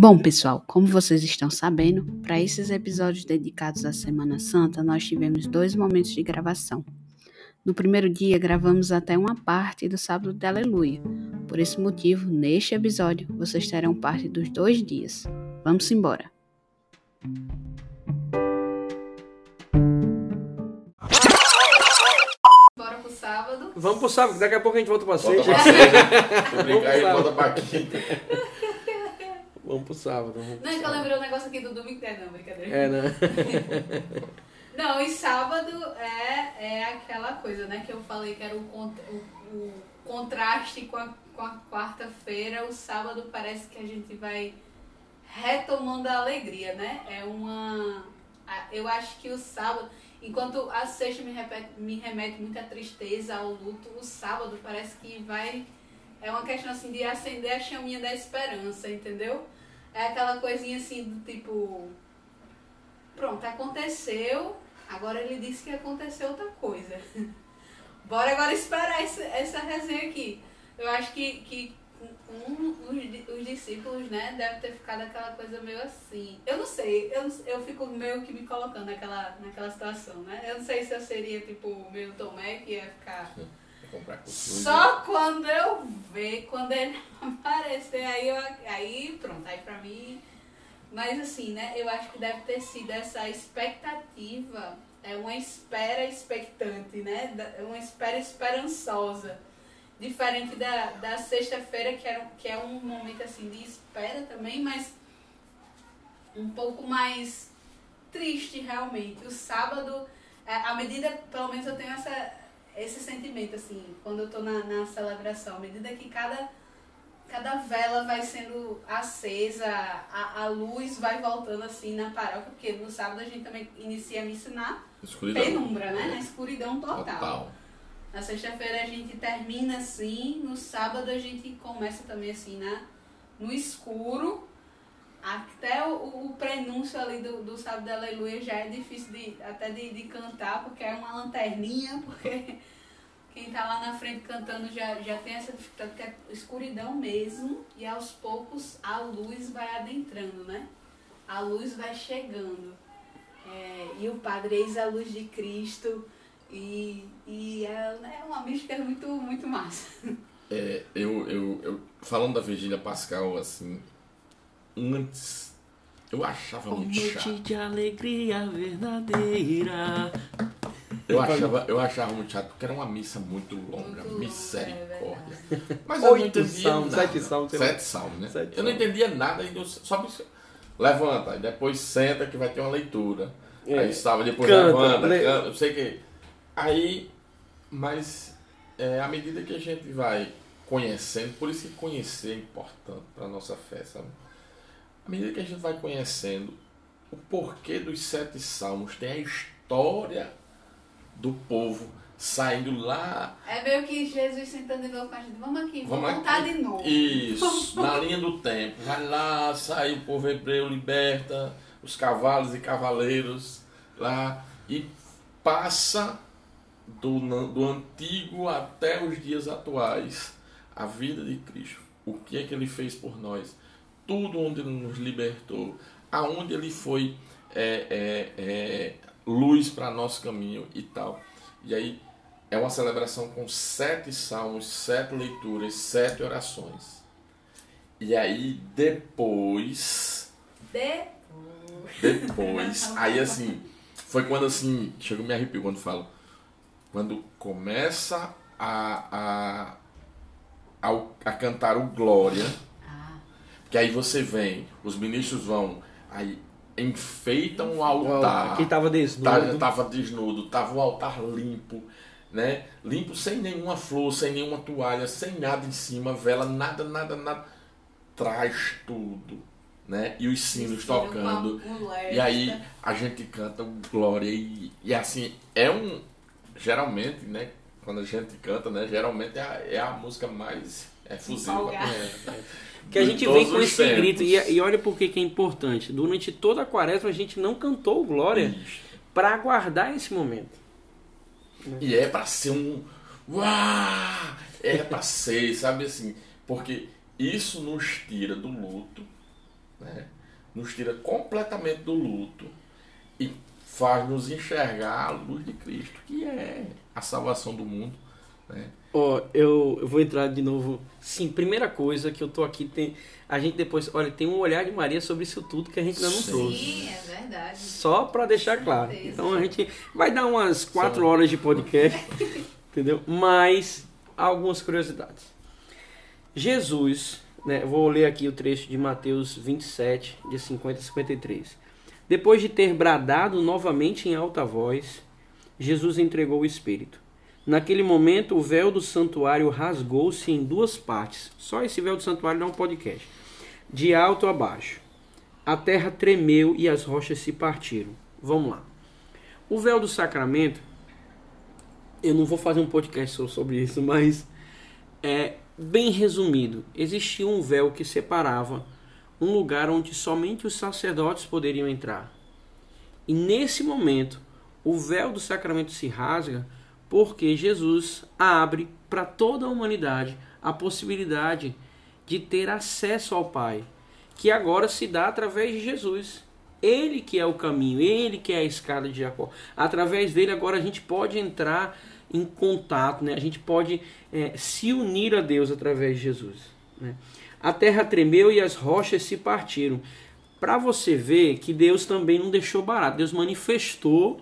Bom, pessoal, como vocês estão sabendo, para esses episódios dedicados à Semana Santa, nós tivemos dois momentos de gravação. No primeiro dia, gravamos até uma parte do Sábado de Aleluia. Por esse motivo, neste episódio, vocês terão parte dos dois dias. Vamos embora! Bora pro sábado. Vamos pro sábado, daqui a pouco a gente volta pra Volta sexta. pra sexta. Aí, Vamos volta pra quinta. Vamos pro sábado. Vamos Não, é que eu lembrei um negócio aqui do domingo. É, não, brincadeira. É, né? Não, e sábado é, é aquela coisa, né? Que eu falei que era o, o- o contraste com a, com a quarta-feira. O sábado parece que a gente vai retomando a alegria, né? É uma. Eu acho que o sábado, enquanto a sexta me, repete- me remete muita tristeza ao luto, o sábado parece que vai. É uma questão assim de acender a chaminha da esperança, entendeu? É aquela coisinha assim do tipo. Pronto, aconteceu. Agora ele disse que aconteceu outra coisa. Bora agora esperar essa, essa resenha aqui. Eu acho que, que com os, os discípulos, né, deve ter ficado aquela coisa meio assim. Eu não sei, eu, eu fico meio que me colocando naquela, naquela situação, né? Eu não sei se eu seria tipo meio Tomé que ia ficar. Só quando eu ver, quando ele aparecer, aí, eu, aí pronto, aí pra mim. Mas assim, né, eu acho que deve ter sido essa expectativa, é uma espera expectante, né? Uma espera esperançosa. Diferente da, da sexta-feira, que, era, que é um momento assim de espera também, mas um pouco mais triste realmente. O sábado, é, à medida, pelo menos eu tenho essa, esse sentimento, assim, quando eu tô na, na celebração, à medida que cada, cada vela vai sendo acesa, a, a luz vai voltando assim na paróquia, porque no sábado a gente também inicia a missa na Escuridão. penumbra, né? Na escuridão total. Total. Na sexta-feira a gente termina assim, no sábado a gente começa também assim na, no escuro. Até o, o prenúncio ali do, do sábado da aleluia já é difícil de, até de, de cantar, porque é uma lanterninha, porque quem tá lá na frente cantando já, já tem essa dificuldade, que é escuridão mesmo, e aos poucos a luz vai adentrando, né? A luz vai chegando. É, e o Padre eis a luz de Cristo. E, e é, é uma mística muito, muito massa. É, eu, eu, eu, falando da Vigília Pascal, assim, antes, eu achava muito chato. de alegria verdadeira. Eu achava, eu achava muito chato, porque era uma missa muito longa, Muito misericórdia. é Mas eu não Oito entendia salmos, nada. sete salmos. Sete salmos, né? Sete eu não entendia nada, e eu só me- levanta, e depois senta que vai ter uma leitura. É. Aí estava, depois Canta, levanta, lê. canta, eu sei que. Aí, mas é, à medida que a gente vai conhecendo, por isso que conhecer é importante para a nossa fé, sabe? À medida que a gente vai conhecendo o porquê dos sete salmos, tem a história do povo saindo lá É meio que Jesus sentando de novo com a gente. Vamos aqui, vamos, Vamos aqui. de novo. Isso, na linha do tempo. Vai lá, sai o povo hebreu, liberta os cavalos e cavaleiros lá e passa do, do antigo até os dias atuais a vida de Cristo. O que é que ele fez por nós? Tudo onde ele nos libertou, aonde ele foi é, é, é, luz para nosso caminho e tal. E aí é uma celebração com sete salmos, sete leituras, sete orações. E aí depois, Depois. depois, aí assim, foi quando assim, chegou me arrepio quando falo, quando começa a, a, a, a cantar o Glória, que aí você vem, os ministros vão, aí enfeitam o altar. Quem tava Tá- desnudo. Tava desnudo, tava o altar limpo, né? Limpo sem nenhuma flor, sem nenhuma toalha, sem nada em cima, vela, nada, nada, nada. Traz tudo, né? E os sinos tocando. E aí a gente canta o Glória e, e assim, é um. Geralmente, né? Quando a gente canta, né? Geralmente é a, é a música mais efusiva. Empolgada. É, Que a gente vem com esse tempos. grito. E, e olha por que é importante. Durante toda a quaresma a gente não cantou Glória para aguardar esse momento. E é pra ser um. Uau! É pra ser, sabe assim? Porque isso nos tira do luto, né? nos tira completamente do luto e faz nos enxergar a luz de Cristo, que é a salvação do mundo. Né? Ó, eu, eu vou entrar de novo. Sim, primeira coisa que eu tô aqui tem a gente depois, olha, tem um olhar de Maria sobre isso tudo que a gente ainda não trouxe. Sim, é verdade. Só para deixar claro. Então a gente vai dar umas quatro Sim. horas de podcast, entendeu? Mas algumas curiosidades. Jesus, né, vou ler aqui o trecho de Mateus 27, de 50 a 53. Depois de ter bradado novamente em alta voz, Jesus entregou o Espírito. Naquele momento, o véu do santuário rasgou-se em duas partes. Só esse véu do santuário dá um podcast. De alto a baixo. A terra tremeu e as rochas se partiram. Vamos lá. O véu do sacramento, eu não vou fazer um podcast so- sobre isso, mas é bem resumido. Existia um véu que separava um lugar onde somente os sacerdotes poderiam entrar. E nesse momento, o véu do sacramento se rasga porque Jesus abre para toda a humanidade a possibilidade de ter acesso ao Pai, que agora se dá através de Jesus. Ele que é o caminho, ele que é a escada de Jacó. Através dele agora a gente pode entrar em contato, né? a gente pode eh, se unir a Deus através de Jesus. né? A terra tremeu e as rochas se partiram. Para você ver que Deus também não deixou barato. Deus manifestou,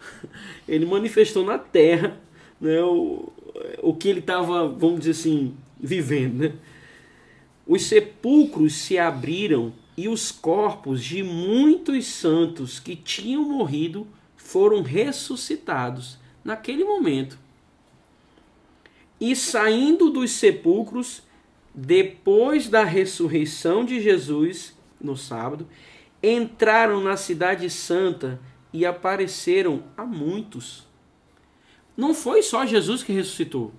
ele manifestou na terra né, o, o que ele estava, vamos dizer assim, vivendo. Né? Os sepulcros se abriram e os corpos de muitos santos que tinham morrido foram ressuscitados naquele momento. E saindo dos sepulcros, depois da ressurreição de Jesus, no sábado, entraram na Cidade Santa e apareceram a muitos. Não foi só Jesus que ressuscitou.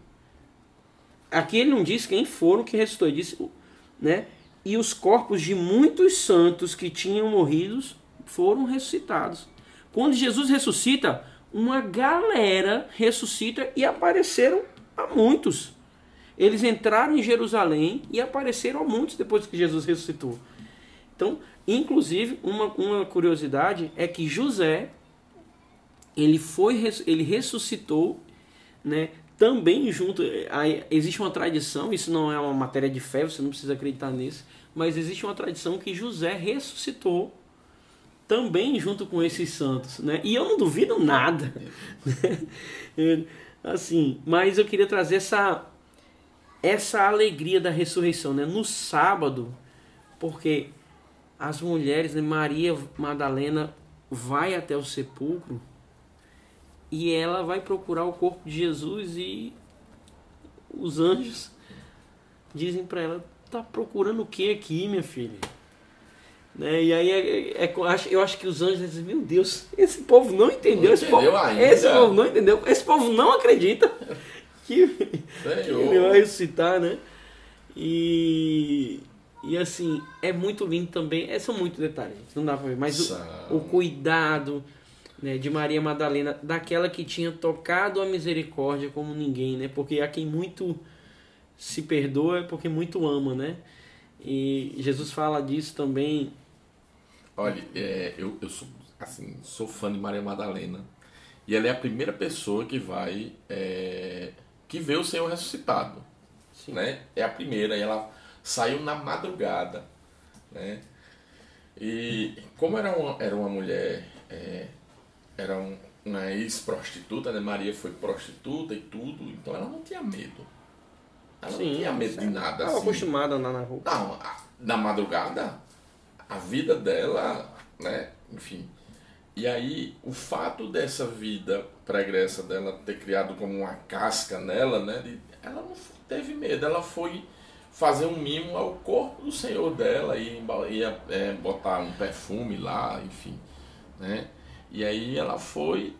Aqui ele não diz quem foram que ressuscitou, ele disse, né? E os corpos de muitos santos que tinham morrido foram ressuscitados. Quando Jesus ressuscita, uma galera ressuscita e apareceram a muitos. Eles entraram em Jerusalém e apareceram a muitos depois que Jesus ressuscitou. Então, inclusive, uma, uma curiosidade é que José ele foi ele ressuscitou, né? Também junto aí existe uma tradição, isso não é uma matéria de fé, você não precisa acreditar nisso, mas existe uma tradição que José ressuscitou também junto com esses santos, né? E eu não duvido nada, né? assim, mas eu queria trazer essa essa alegria da ressurreição, né? No sábado, porque as mulheres, né? Maria Madalena vai até o sepulcro e ela vai procurar o corpo de Jesus e os anjos dizem para ela: tá procurando o que aqui, minha filha? Né? E aí é- é- eu acho- eu acho que os anjos dizem: meu Deus, esse povo não entendeu, Não esse, entendeu povo, ainda. esse povo não entendeu, esse povo não acredita que, que ele vai ressuscitar, né? E, e assim, é muito lindo também. É, são muitos detalhes, não dá pra ver. Mas o, o cuidado né, de Maria Madalena, daquela que tinha tocado a misericórdia como ninguém, né? Porque há quem muito se perdoa é porque muito ama, né? E Jesus fala disso também. Olha, é, eu, eu sou, assim, sou fã de Maria Madalena. E ela é a primeira pessoa que vai. é, que vê o Senhor ressuscitado. Sim. Né? É a primeira. E ela saiu na madrugada. Né? E como era uma, era uma mulher. é, era um- uma ex-prostituta, né? Maria foi prostituta e tudo. Então ela não tinha medo. Ela não tinha medo de nada. Estava assim. acostumada a andar na rua. Não, a- na madrugada, a vida dela, né? Enfim. E aí, o fato dessa vida pregressa dela ter criado como uma casca nela, né? de- ela não teve medo, ela foi fazer um mimo ao corpo do Senhor dela e é, botar um perfume lá, enfim, né? E aí ela foi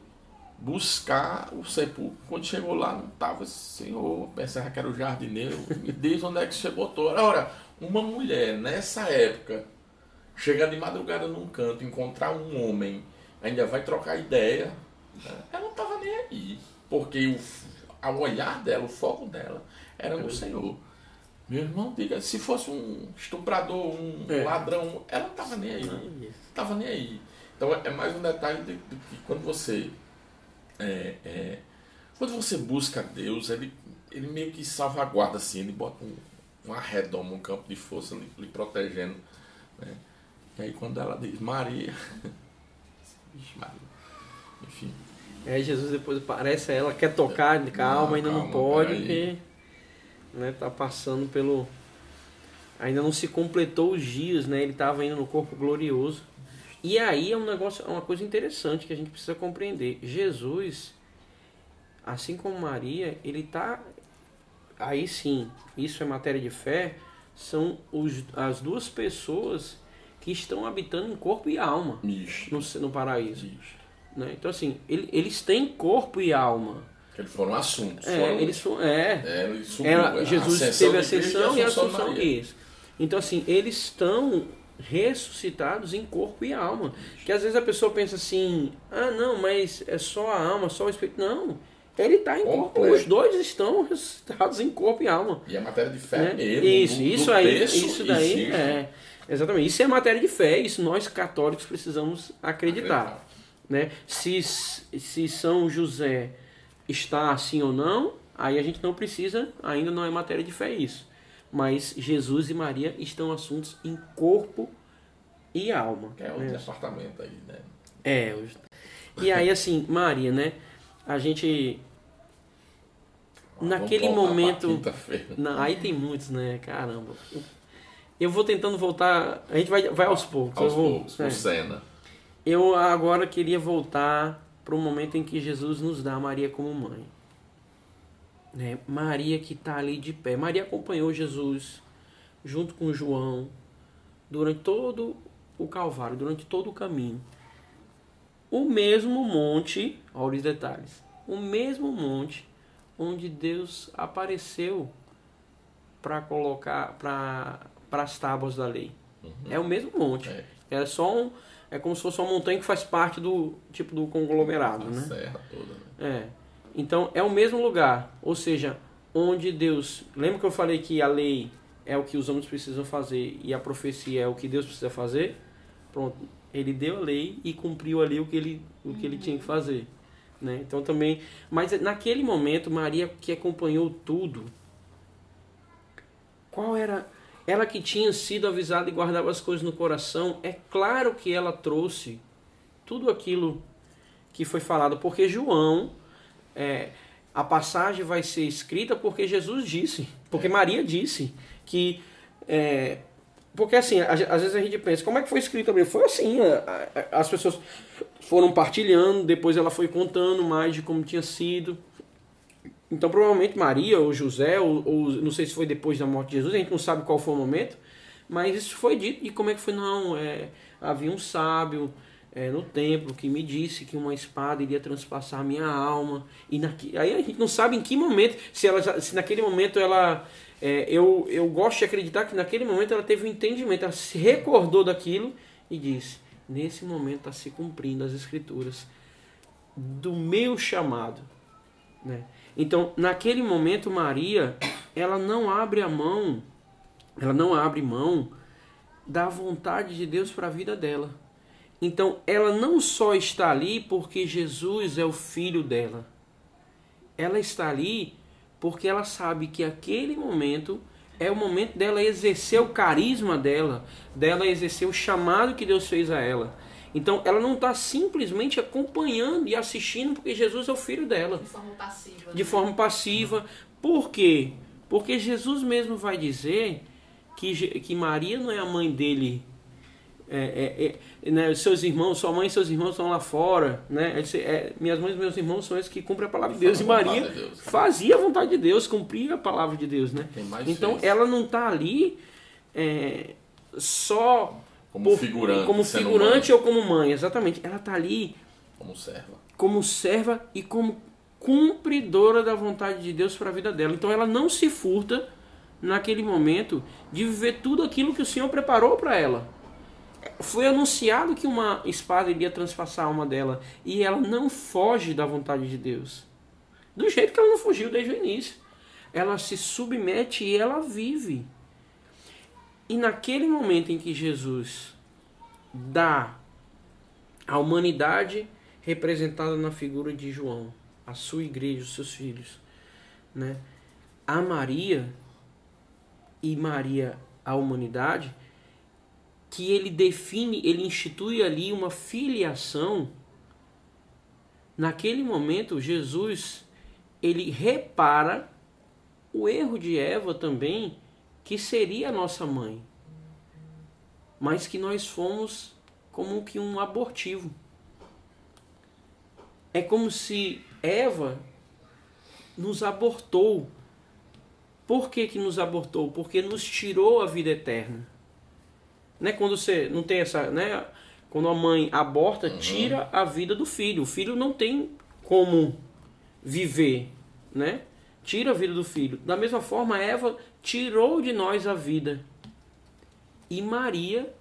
buscar o sepulcro. Quando chegou lá, não estava Senhor, pensava que era o jardineiro. Me diz onde é que você botou. Ora, uma mulher nessa época, chegar de madrugada num canto, encontrar um homem, ainda vai trocar ideia. né? Ela não estava nem aí. Porque o, ao olhar dela, o foco dela era no Senhor. Meu irmão, diga, se fosse um estuprador, um É. ladrão, ela não tava nem aí. Não, Não tava nem aí. Então é mais um detalhe de, de que quando você. é, é, quando você busca Deus, ele, ele meio que salvaguarda assim, ele bota um, um arredoma, um campo de força lhe, lhe protegendo. Né? E aí quando ela diz Maria. Vixe, Maria. Enfim. Aí Jesus depois aparece a ela, quer tocar, calma, Não, ainda não calma, pode, peraí. porque né, tá passando pelo. Ainda não se completou os dias, né? Ele estava indo no corpo glorioso. E aí é um negócio, é uma coisa interessante que a gente precisa compreender. Jesus, assim como Maria, ele tá. Aí sim, isso é matéria de fé, são os, as duas pessoas que estão habitando em corpo e alma no, no paraíso. Né? Então, assim, ele- eles têm corpo e alma. Eles foram assuntos. É, foram, eles são. É. é, ele subiu, Ela- a Jesus ascensão teve a ascensão e a assunção. Isso. Então, assim, eles estão ressuscitados em corpo e alma. Que às vezes a pessoa pensa assim: ah, não, mas é só a alma, só o espírito. Não. Ele está em corpo. Completo. Os dois estão ressuscitados em corpo e alma. E a matéria de fé né? mesmo. Isso, do- isso do aí, isso daí é. Exatamente. Isso é matéria de fé, isso nós católicos precisamos acreditar. Né? Se, se São José está assim ou não, aí a gente não precisa, ainda não é matéria de fé isso. Mas Jesus e Maria estão assuntos em corpo e alma. Que é um né? departamento aí, né? É. E aí, assim, Maria, né? A gente. Naquele voltar pra momento. Não, aí tem muitos, né? Caramba. Eu vou tentando voltar. A gente vai, vai aos poucos. Aos eu vou, poucos, é. cena. Eu agora queria voltar para o momento em que Jesus nos dá Maria como mãe. Né? Maria que está ali de pé. Maria acompanhou Jesus junto com João durante todo o Calvário, durante todo o caminho. O mesmo monte, olha os detalhes, o mesmo monte onde Deus apareceu para colocar para as tábuas da lei. É o mesmo monte. É. É só um, é como se fosse uma montanha que faz parte do tipo do conglomerado, A né? serra toda, né? É. Então é o mesmo lugar, ou seja, onde Deus. Lembra que eu falei que a lei é o que os homens precisam fazer e a profecia é o que Deus precisa fazer? Pronto. Ele deu a lei e cumpriu ali o que ele, o que ele tinha que fazer. Né? Então também. Mas naquele momento, Maria que acompanhou tudo, qual era. Ela que tinha sido avisada e guardava as coisas no coração, é claro que ela trouxe tudo aquilo que foi falado, porque João, é, a passagem vai ser escrita porque Jesus disse, porque Maria disse que. é, porque assim, às vezes a gente pensa, como é que foi escrito a Bíblia? Foi assim, as pessoas foram partilhando, depois ela foi contando mais de como tinha sido. Então, provavelmente Maria ou José, ou, ou não sei se foi depois da morte de Jesus, a gente não sabe qual foi o momento, mas isso foi dito. E como é que foi? Não, é, havia um sábio é, no templo que me disse que uma espada iria transpassar a minha alma. E aí a gente não sabe em que momento, se, ela, se naquele momento ela. é, eu, eu gosto de acreditar que naquele momento ela teve um entendimento, ela se recordou daquilo e disse: Nesse momento está se cumprindo as escrituras do meu chamado. Né? Então, naquele momento, Maria, ela não abre a mão, ela não abre mão da vontade de Deus para a vida dela. Então, ela não só está ali porque Jesus é o filho dela. Ela está ali porque ela sabe que aquele momento é o momento dela exercer o carisma dela, dela exercer o chamado que Deus fez a ela. Então, ela não está simplesmente acompanhando e assistindo porque Jesus é o filho dela De forma passiva. de né? forma passiva. Por quê? Porque Jesus mesmo vai dizer que, que Maria não é a mãe dele. É, é, é, né, seus irmãos, sua mãe e seus irmãos estão lá fora. Né? Disse, é, minhas mães e meus irmãos são esses que cumprem a palavra de Deus. E Maria de Deus. fazia a vontade de Deus, cumpria a palavra de Deus. Né? Então ela não está ali é, só Como figurante, como figurante ou como mãe, exatamente. Ela está ali Como serva. como serva e como cumpridora da vontade de Deus para a vida dela. Então ela não se furta naquele momento de viver tudo aquilo que o Senhor preparou para ela. Foi anunciado que uma espada iria transpassar a alma dela e ela não foge da vontade de Deus. Do jeito que ela não fugiu desde o início. ela se submete e ela vive. E naquele momento em que Jesus dá a humanidade representada na figura de João, a sua igreja, os seus filhos, né? A Maria e Maria a humanidade, que ele define, ele institui ali uma filiação. Naquele momento, Jesus ele repara o erro de Eva também, que seria a nossa mãe, mas que nós fomos como que um abortivo. É como se Eva nos abortou. Por que, que nos abortou? Porque nos tirou a vida eterna. Né? Quando você não tem essa. Né? Quando a mãe aborta, uhum. tira a vida do filho. O filho não tem como viver. Né? Tira a vida do filho. Da mesma forma, Eva tirou de nós a vida. E Maria,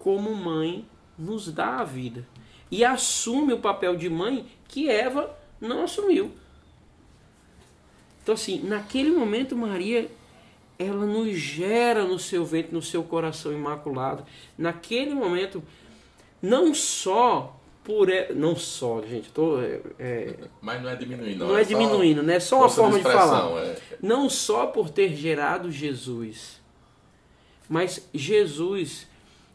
como mãe, nos dá a vida. E assume o papel de mãe que Eva não assumiu. Então, assim, naquele momento, Maria, ela nos gera no seu ventre, no seu coração imaculado. Naquele momento, não só por. Não só, gente, tô. É, é, Mas não é diminuindo, não. Não é, é diminuindo, né? É só uma forma de, de falar. É. Não só por ter gerado Jesus, mas Jesus,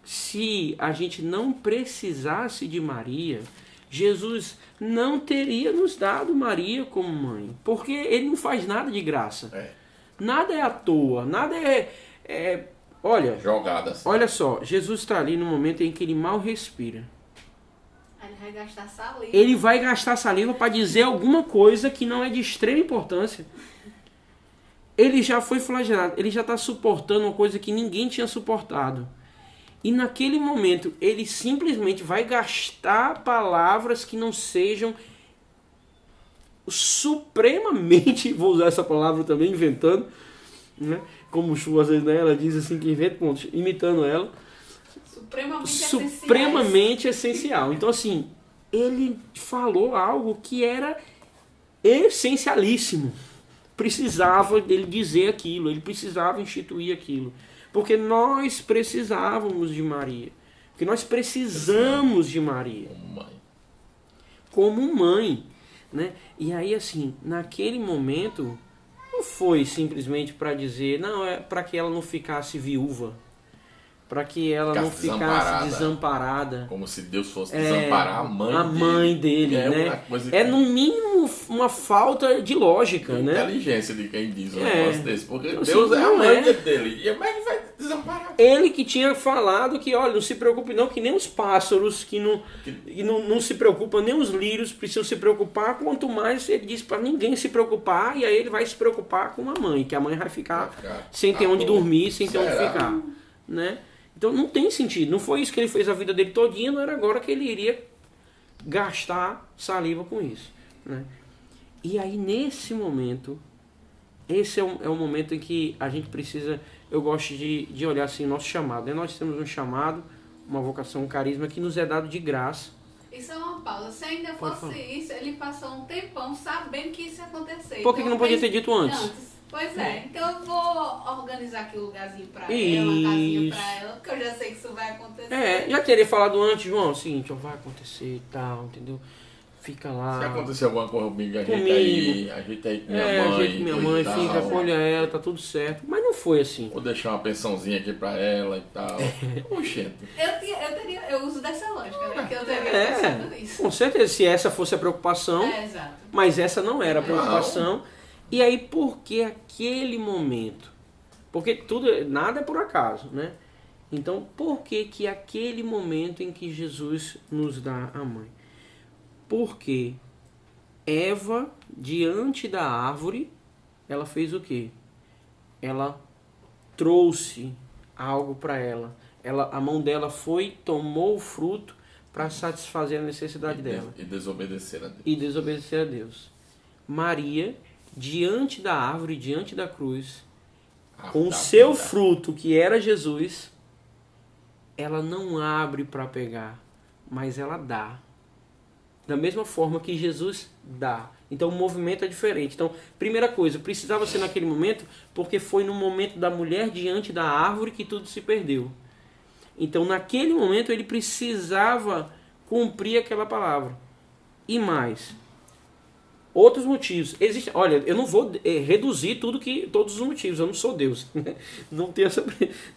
se a gente não precisasse de Maria, Jesus não teria nos dado Maria como mãe, porque ele não faz nada de graça. É. Nada é à toa, nada é, é olha, jogada. Olha só, Jesus está ali no momento em que ele mal respira. Ele vai gastar saliva. Ele vai gastar saliva para dizer alguma coisa que não é de extrema importância. Ele já foi flagelado, ele já está suportando uma coisa que ninguém tinha suportado. E naquele momento ele simplesmente vai gastar palavras que não sejam supremamente, vou usar essa palavra também, inventando, né? como Chu às vezes né? ela diz assim que inventa, imitando ela. Supremamente, supremamente essencial. Então, assim, ele falou algo que era essencialíssimo. Precisava dele dizer aquilo, ele precisava instituir aquilo. Porque nós precisávamos de Maria. Porque nós precisamos de Maria. Como mãe. Como mãe. Né? E aí, assim, naquele momento, não foi simplesmente para dizer, não, é para que ela não ficasse viúva para que ela não ficasse desamparada. desamparada. Como se Deus fosse é, desamparar a mãe a mãe dele, é né? É no mínimo uma falta de lógica, né? Inteligência de quem diz um é. negócio desse, porque então, Deus assim, é a mãe é. dele. E como é que vai desamparar? Ele que tinha falado que, olha, não se preocupe não, que nem os pássaros, que não, que não, não se preocupam, nem os lírios precisam se preocupar, quanto mais ele disse para ninguém se preocupar, e aí ele vai se preocupar com a mãe, que a mãe vai ficar, vai ficar sem ter onde dormir, sem ter onde ficar, né? Então não tem sentido. Não foi isso que ele fez a vida dele todinha, não era agora que ele iria gastar saliva com isso. Né? E aí nesse momento, esse é o, é o momento em que a gente precisa, eu gosto de, de olhar assim, nosso chamado. Né? Nós temos um chamado, uma vocação, um carisma que nos é dado de graça. Isso é uma pausa. Se ainda fosse isso, ele passou um tempão sabendo que isso ia acontecer. Por que, então, que não podia ter dito antes? antes Pois é, então eu vou organizar aqui um lugarzinho pra isso. ela, uma casinha pra ela, porque eu já sei que isso vai acontecer. É, já teria falado antes, João, é o seguinte, ó, vai acontecer e tal, entendeu? Fica lá. Se acontecer alguma coisa comigo, a gente aí, a gente aí com minha é, mãe. A gente com minha mãe, tal. fica, olha ela, tá tudo certo. Mas não foi assim. Vou deixar uma pensãozinha aqui pra ela e tal. Oxente. Eu, eu, teria, eu uso dessa lógica, né? Que eu teria é, pensado nisso. Com certeza, se essa fosse a preocupação. É, exato. Mas essa não era a preocupação. Não. E aí, por que aquele momento? Porque tudo, nada é por acaso, né? Então, por que que aquele momento em que Jesus nos dá a mãe? Porque Eva, diante da árvore, ela fez o quê? Ela trouxe algo para ela. ela. A mão dela foi, tomou o fruto para satisfazer a necessidade e dela. E desobedecer a Deus. E desobedecer a Deus. Maria diante da árvore, diante da cruz, ah, com o seu vida. fruto, que era Jesus, ela não abre para pegar, mas ela dá. da mesma forma que Jesus dá. Então o movimento é diferente. Então, primeira coisa, precisava ser naquele momento, porque foi no momento da mulher diante da árvore que tudo se perdeu. Então, naquele momento, ele precisava cumprir aquela palavra. E mais, outros motivos. Existe, olha, eu não vou é, reduzir tudo que todos os motivos. Eu não sou Deus. não tem essa,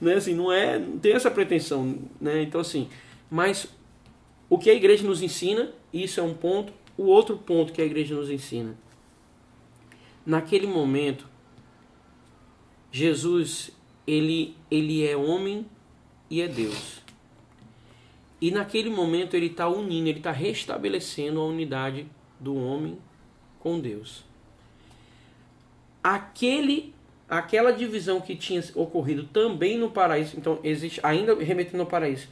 né, assim, não é, não tem essa pretensão, né? Então assim, mas o que a igreja nos ensina, isso é um ponto. O outro ponto que a igreja nos ensina, naquele momento, Jesus ele ele é homem e é Deus. E naquele momento ele está unindo, ele está restabelecendo a unidade do homem com Deus. Aquele, aquela divisão que tinha ocorrido também no paraíso, então existe ainda remetendo ao paraíso.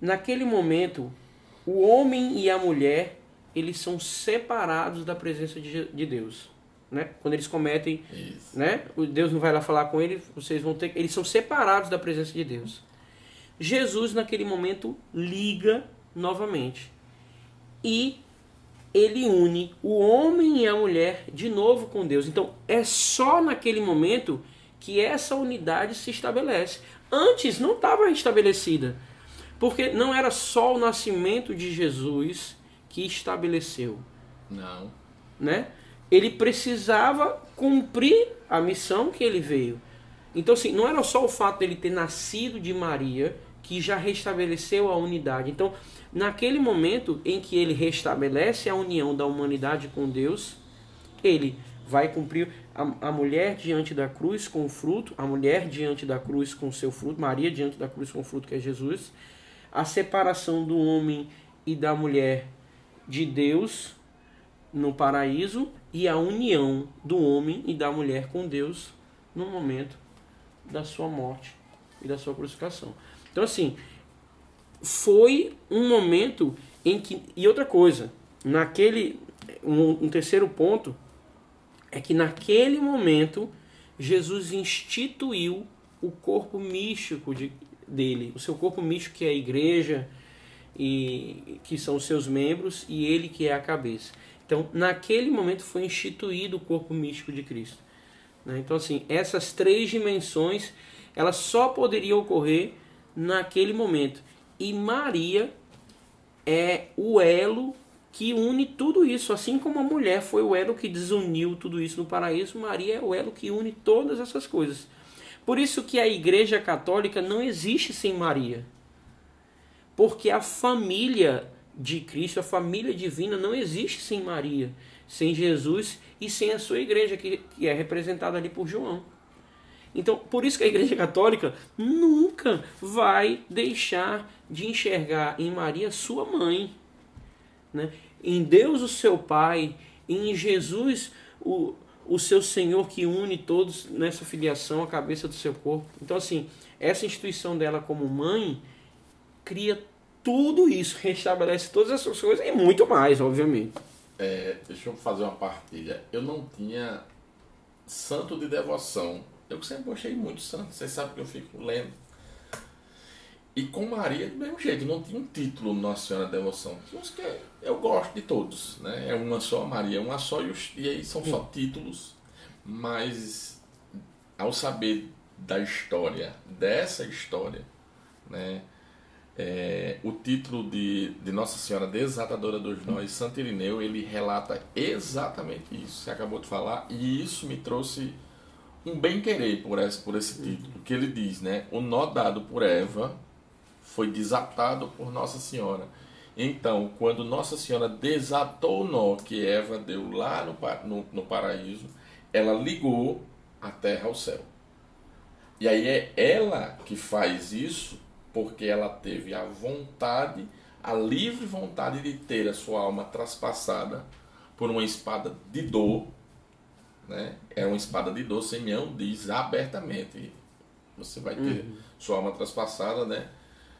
Naquele momento, o homem e a mulher eles são separados da presença de, de Deus. Né? Quando eles cometem, Isso. né? Deus não vai lá falar com eles, vocês vão ter, eles são separados da presença de Deus. Jesus naquele momento liga novamente e ele une o homem e a mulher de novo com Deus. Então é só naquele momento que essa unidade se estabelece. Antes não estava estabelecida, porque não era só o nascimento de Jesus que estabeleceu. Não. Né? Ele precisava cumprir a missão que ele veio. Então, assim, não era só o fato dele ter nascido de Maria que já restabeleceu a unidade. Então, naquele momento em que ele restabelece a união da humanidade com Deus, ele vai cumprir a, a mulher diante da cruz com o fruto, a mulher diante da cruz com seu fruto, Maria diante da cruz com o fruto que é Jesus, a separação do homem e da mulher de Deus no paraíso e a união do homem e da mulher com Deus no momento da sua morte e da sua crucificação. Então, assim, foi um momento em que. E outra coisa, naquele. Um, um terceiro ponto é que naquele momento Jesus instituiu o corpo místico de, dele, o seu corpo místico que é a igreja e que são os seus membros e ele que é a cabeça. Então, naquele momento foi instituído o corpo místico de Cristo. Né? Então, assim, essas três dimensões elas só poderiam ocorrer naquele momento. E Maria é o elo que une tudo isso. Assim como a mulher foi o elo que desuniu tudo isso no paraíso, Maria é o elo que une todas essas coisas. Por isso que a Igreja Católica não existe sem Maria. Porque a família de Cristo, a família divina, não existe sem Maria, sem Jesus e sem a sua igreja, que, que é representada ali por João. Então, por isso que a Igreja Católica nunca vai deixar de enxergar em Maria sua mãe, né? em Deus o seu Pai, em Jesus o, o seu Senhor que une todos nessa filiação, a cabeça do seu corpo. Então, assim, essa instituição dela como mãe cria tudo isso, restabelece todas essas coisas e muito mais, obviamente. É, deixa eu fazer uma partilha. Eu não tinha santo de devoção eu sempre gostei muito de santo, vocês sabem que eu fico lendo. E com Maria, do mesmo jeito, não tinha um título Nossa Senhora da Devoção. eu gosto de todos, né? É uma só, Maria é uma só, e, os, e aí são só títulos. Mas ao saber da história, dessa história, né? É, o título de, de Nossa Senhora Desatadora dos Nós, Santo Irineu, ele relata exatamente isso que você acabou de falar, e isso me trouxe um bem-querer por esse, por esse título, que ele diz, né? O nó dado por Eva foi desatado por Nossa Senhora. Então, quando Nossa Senhora desatou o nó que Eva deu lá no, no, no paraíso, ela ligou a terra ao céu. E aí é ela que faz isso porque ela teve a vontade, a livre vontade de ter a sua alma traspassada por uma espada de dor né? É uma espada de dor, Simeão diz abertamente. Você vai ter uhum. sua alma traspassada, né?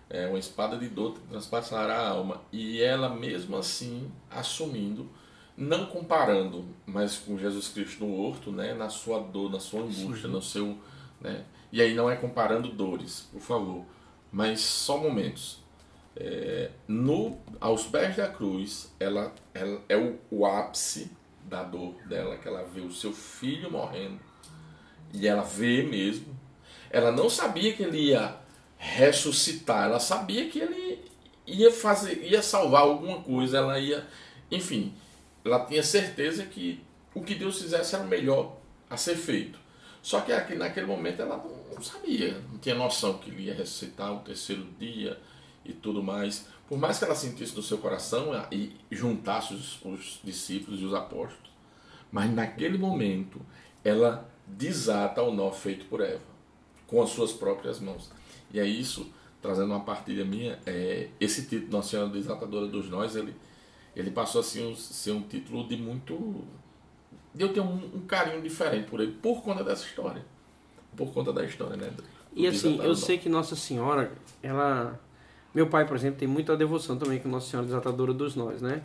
É uma espada de dor transpassará a alma. E ela mesmo assim assumindo, não comparando, mas com Jesus Cristo no horto, né? Na sua dor, na sua angústia, Sim. no seu. Né? E aí não é comparando dores, por favor, mas só momentos. É, no, aos pés da cruz, ela, ela é o, o ápice da dor dela, que ela vê o seu filho morrendo. E ela vê mesmo. Ela não sabia que ele ia ressuscitar, ela sabia que ele ia fazer, ia salvar alguma coisa, ela ia, enfim, ela tinha certeza que o que Deus fizesse era o melhor a ser feito. Só que aqui, naquele momento ela não sabia, não tinha noção que ele ia ressuscitar o terceiro dia e tudo mais. Por mais que ela sentisse no seu coração e juntasse os, os discípulos e os apóstolos, mas naquele momento ela desata o nó feito por Eva, com as suas próprias mãos. E é isso, trazendo uma partilha minha, é, esse título Nossa Senhora Desatadora dos Nós, ele, ele passou a ser um, ser um título de muito. de eu ter um, um, carinho diferente por ele, por conta dessa história. Por conta da história, né? e assim, eu sei que Nossa Senhora, ela. Meu pai, por exemplo, tem muita devoção também com Nossa Senhora Desatadora dos Nós, né?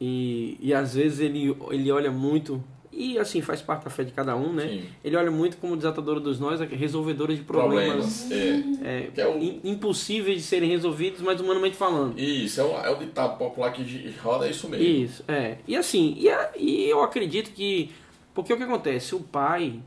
E, e às vezes ele, ele olha muito e assim, faz parte da fé de cada um, né? Sim. Ele olha muito como desatadora dos nós, resolvedora de problemas, problemas é. É, é o... impossíveis de serem resolvidos, mas humanamente falando. Isso, é o, é o ditado popular que roda é isso mesmo. Isso, é. E assim, e, a, e eu acredito que. Porque o que acontece? O pai,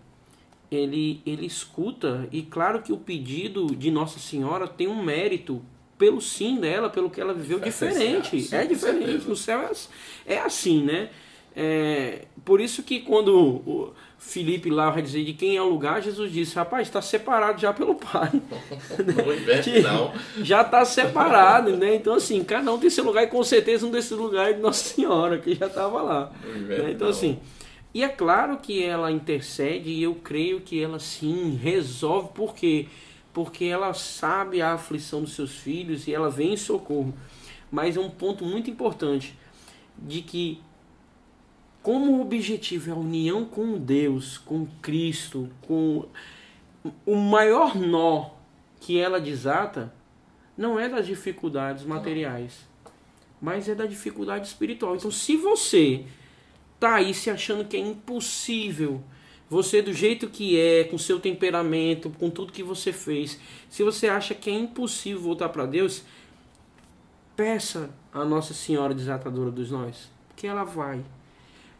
ele, ele escuta, e claro que o pedido de Nossa Senhora tem um mérito pelo sim dela, pelo que ela viveu é diferente. Sim, é diferente. No céu é, é assim, né? É, por isso que quando o Felipe lá vai dizer de quem é o lugar, Jesus disse, rapaz, está separado já pelo Pai. Não inverte, não. Já está separado, né? Então, assim, cada um tem seu lugar e com certeza um desses lugares de Nossa Senhora, que já estava lá. Né? Então, assim, e é claro que ela intercede e eu creio que ela sim resolve, por quê? Porque ela sabe a aflição dos seus filhos e ela vem em socorro. Mas é um ponto muito importante de que como o objetivo é a união com Deus, com Cristo, com o maior nó que ela desata, não é das dificuldades materiais, mas é da dificuldade espiritual. Então, se você tá aí se achando que é impossível, você do jeito que é, com seu temperamento, com tudo que você fez, se você acha que é impossível voltar para Deus, peça a Nossa Senhora desatadora dos nós, que ela vai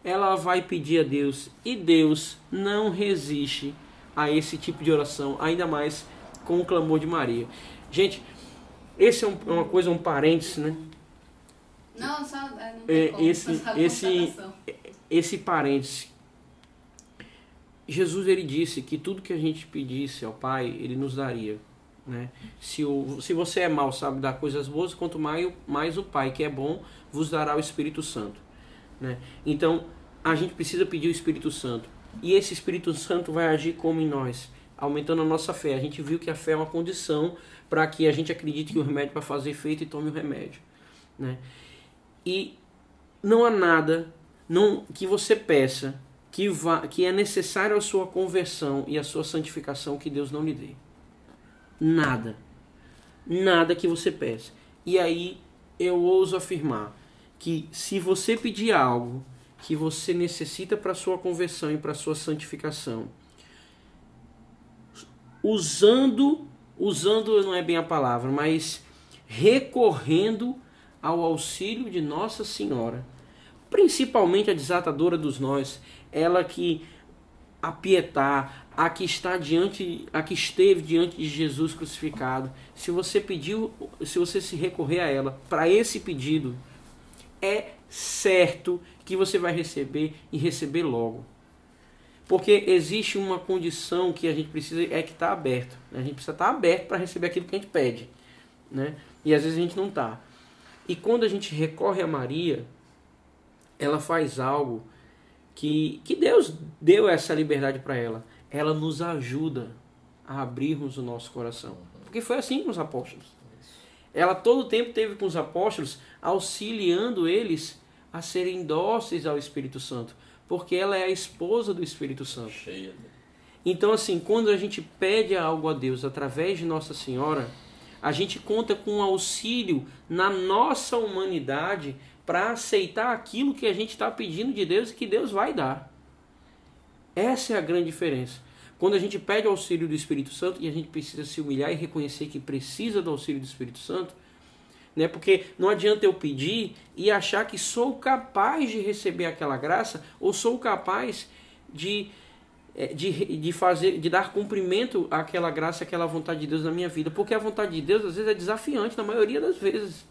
ela vai pedir a Deus e Deus não resiste a esse tipo de oração, ainda mais com o clamor de Maria. Gente, esse é um, uma coisa, um parênteses, né? Não, só, é, não é, esse, esse, esse parênteses. Jesus ele disse que tudo que a gente pedisse ao Pai, ele nos daria. Né? Se, o, se você é mau, sabe dar coisas boas, quanto mais, mais o Pai, que é bom, vos dará o Espírito Santo. Né? Então, a gente precisa pedir o Espírito Santo. E esse Espírito Santo vai agir como em nós, aumentando a nossa fé. A gente viu que a fé é uma condição para que a gente acredite que o remédio vai fazer efeito e tome o remédio. Né? E não há nada não, que você peça que, vá, que é necessário a sua conversão e a sua santificação que Deus não lhe dê. Nada. Nada que você peça. E aí eu ouso afirmar que se você pedir algo que você necessita para sua conversão e para sua santificação, usando, usando não é bem a palavra, mas recorrendo ao auxílio de Nossa Senhora, principalmente a desatadora dos nós, ela que apietar, a que está diante, a que esteve diante de Jesus crucificado. Se você pediu, se você se recorrer a ela para esse pedido, é certo que você vai receber e receber logo. Porque existe uma condição que a gente precisa, é que está aberto. A gente precisa estar tá aberto para receber aquilo que a gente pede. Né? E às vezes a gente não está. E quando a gente recorre a Maria, ela faz algo que, que Deus deu essa liberdade para ela. Ela nos ajuda a abrirmos o nosso coração. Porque foi assim com os apóstolos. Ela todo o tempo teve com os apóstolos auxiliando eles a serem dóceis ao Espírito Santo, porque ela é a esposa do Espírito Santo. Cheia. Então, assim, quando a gente pede algo a Deus através de Nossa Senhora, a gente conta com um auxílio na nossa humanidade para aceitar aquilo que a gente está pedindo de Deus e que Deus vai dar. Essa é a grande diferença. Quando a gente pede auxílio do Espírito Santo e a gente precisa se humilhar e reconhecer que precisa do auxílio do Espírito Santo, Né? Porque não adianta eu pedir e achar que sou capaz de receber aquela graça ou sou capaz de, eh, de, de fazer, de dar cumprimento àquela graça, àquela vontade de Deus na minha vida. Porque a vontade de Deus às vezes é desafiante, na maioria das vezes.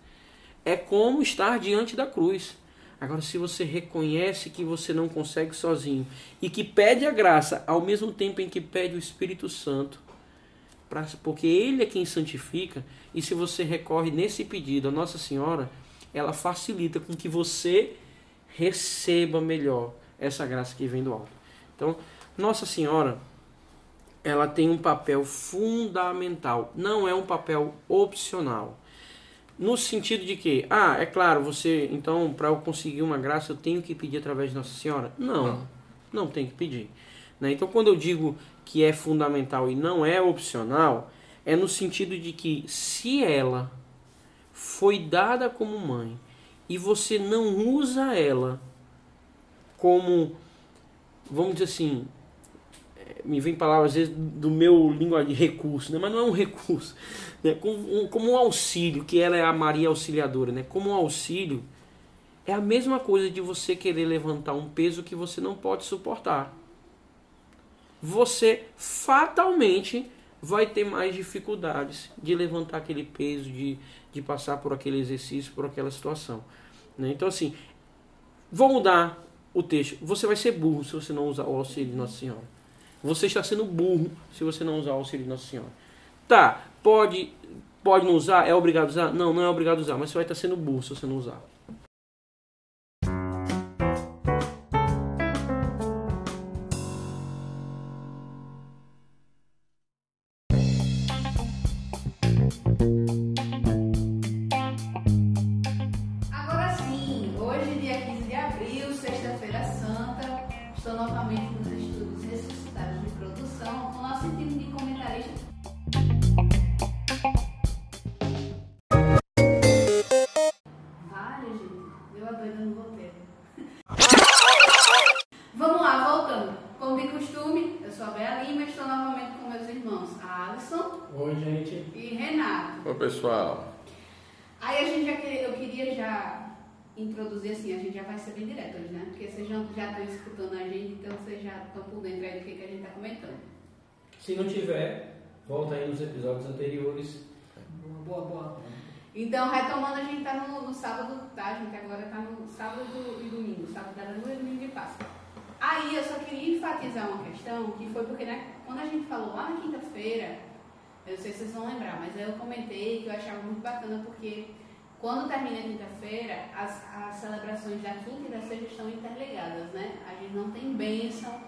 É como estar diante da cruz. Agora, se você reconhece que você não consegue sozinho e que pede a graça ao mesmo tempo em que pede o Espírito Santo, pra, porque Ele é quem santifica, e se você recorre nesse pedido a Nossa Senhora, ela facilita com que você receba melhor essa graça que vem do alto. Então, Nossa Senhora, ela tem um papel fundamental, não é um papel opcional. No sentido de que, ah, é claro, você, então, para eu conseguir uma graça, eu tenho que pedir através de Nossa Senhora? Não, não, não tem que pedir. Né? Então, quando eu digo que é fundamental e não é opcional, é no sentido de que se ela foi dada como mãe e você não usa ela como, vamos dizer assim, me vem palavras às vezes do meu linguagem recurso, né? mas não é um recurso, né? como, um, como um auxílio, que ela é a Maria Auxiliadora, né? como um auxílio, é a mesma coisa de você querer levantar um peso que você não pode suportar. Você fatalmente vai ter mais dificuldades de levantar aquele peso, de, de passar por aquele exercício, por aquela situação. Né? Então, assim, vou mudar o texto. Você vai ser burro se você não usar o auxílio de Nossa Senhora. Você está sendo burro se você não usar o auxílio de Nossa Senhora. Tá, pode, pode não usar? É obrigado a usar? Não, não é obrigado a usar, mas você vai estar sendo burro se você não usar. Introduzir assim, a gente já vai ser bem direto hoje, né? Porque vocês já, já estão escutando a gente, então vocês já estão por dentro aí do que, que a gente está comentando. Se não tiver, volta aí nos episódios anteriores. Boa, boa, boa. Então, retomando, a gente está no, no, sábado, tá? A gente agora está no sábado e domingo, sábado da lua e domingo de Páscoa. Aí eu só queria enfatizar uma questão, que foi porque né, quando a gente falou lá na quinta-feira, eu sei se vocês vão lembrar, mas eu comentei que eu achava muito bacana porque quando termina a quinta-feira, as, as celebrações da quinta e da sexta estão interligadas, né? A gente não tem bênção.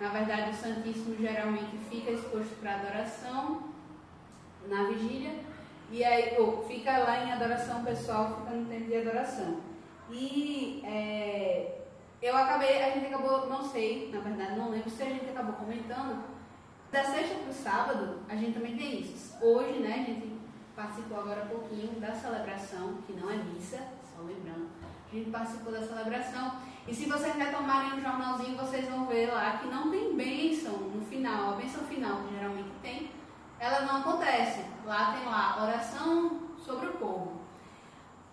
Na verdade, o Santíssimo geralmente fica exposto para adoração na vigília e aí ou, fica lá em adoração pessoal, fica no tempo de adoração. E é, eu acabei, a gente acabou, não sei, na verdade não lembro se a gente acabou comentando, da sexta para o sábado, a gente também tem isso. Hoje, né, a gente participou agora há pouquinho da celebração, que não é missa, só lembrando. A gente participou da celebração. E se vocês retomarem o jornalzinho, vocês vão ver lá que não tem bênção no final. A bênção final, que geralmente tem, ela não acontece. Lá tem lá oração sobre o povo.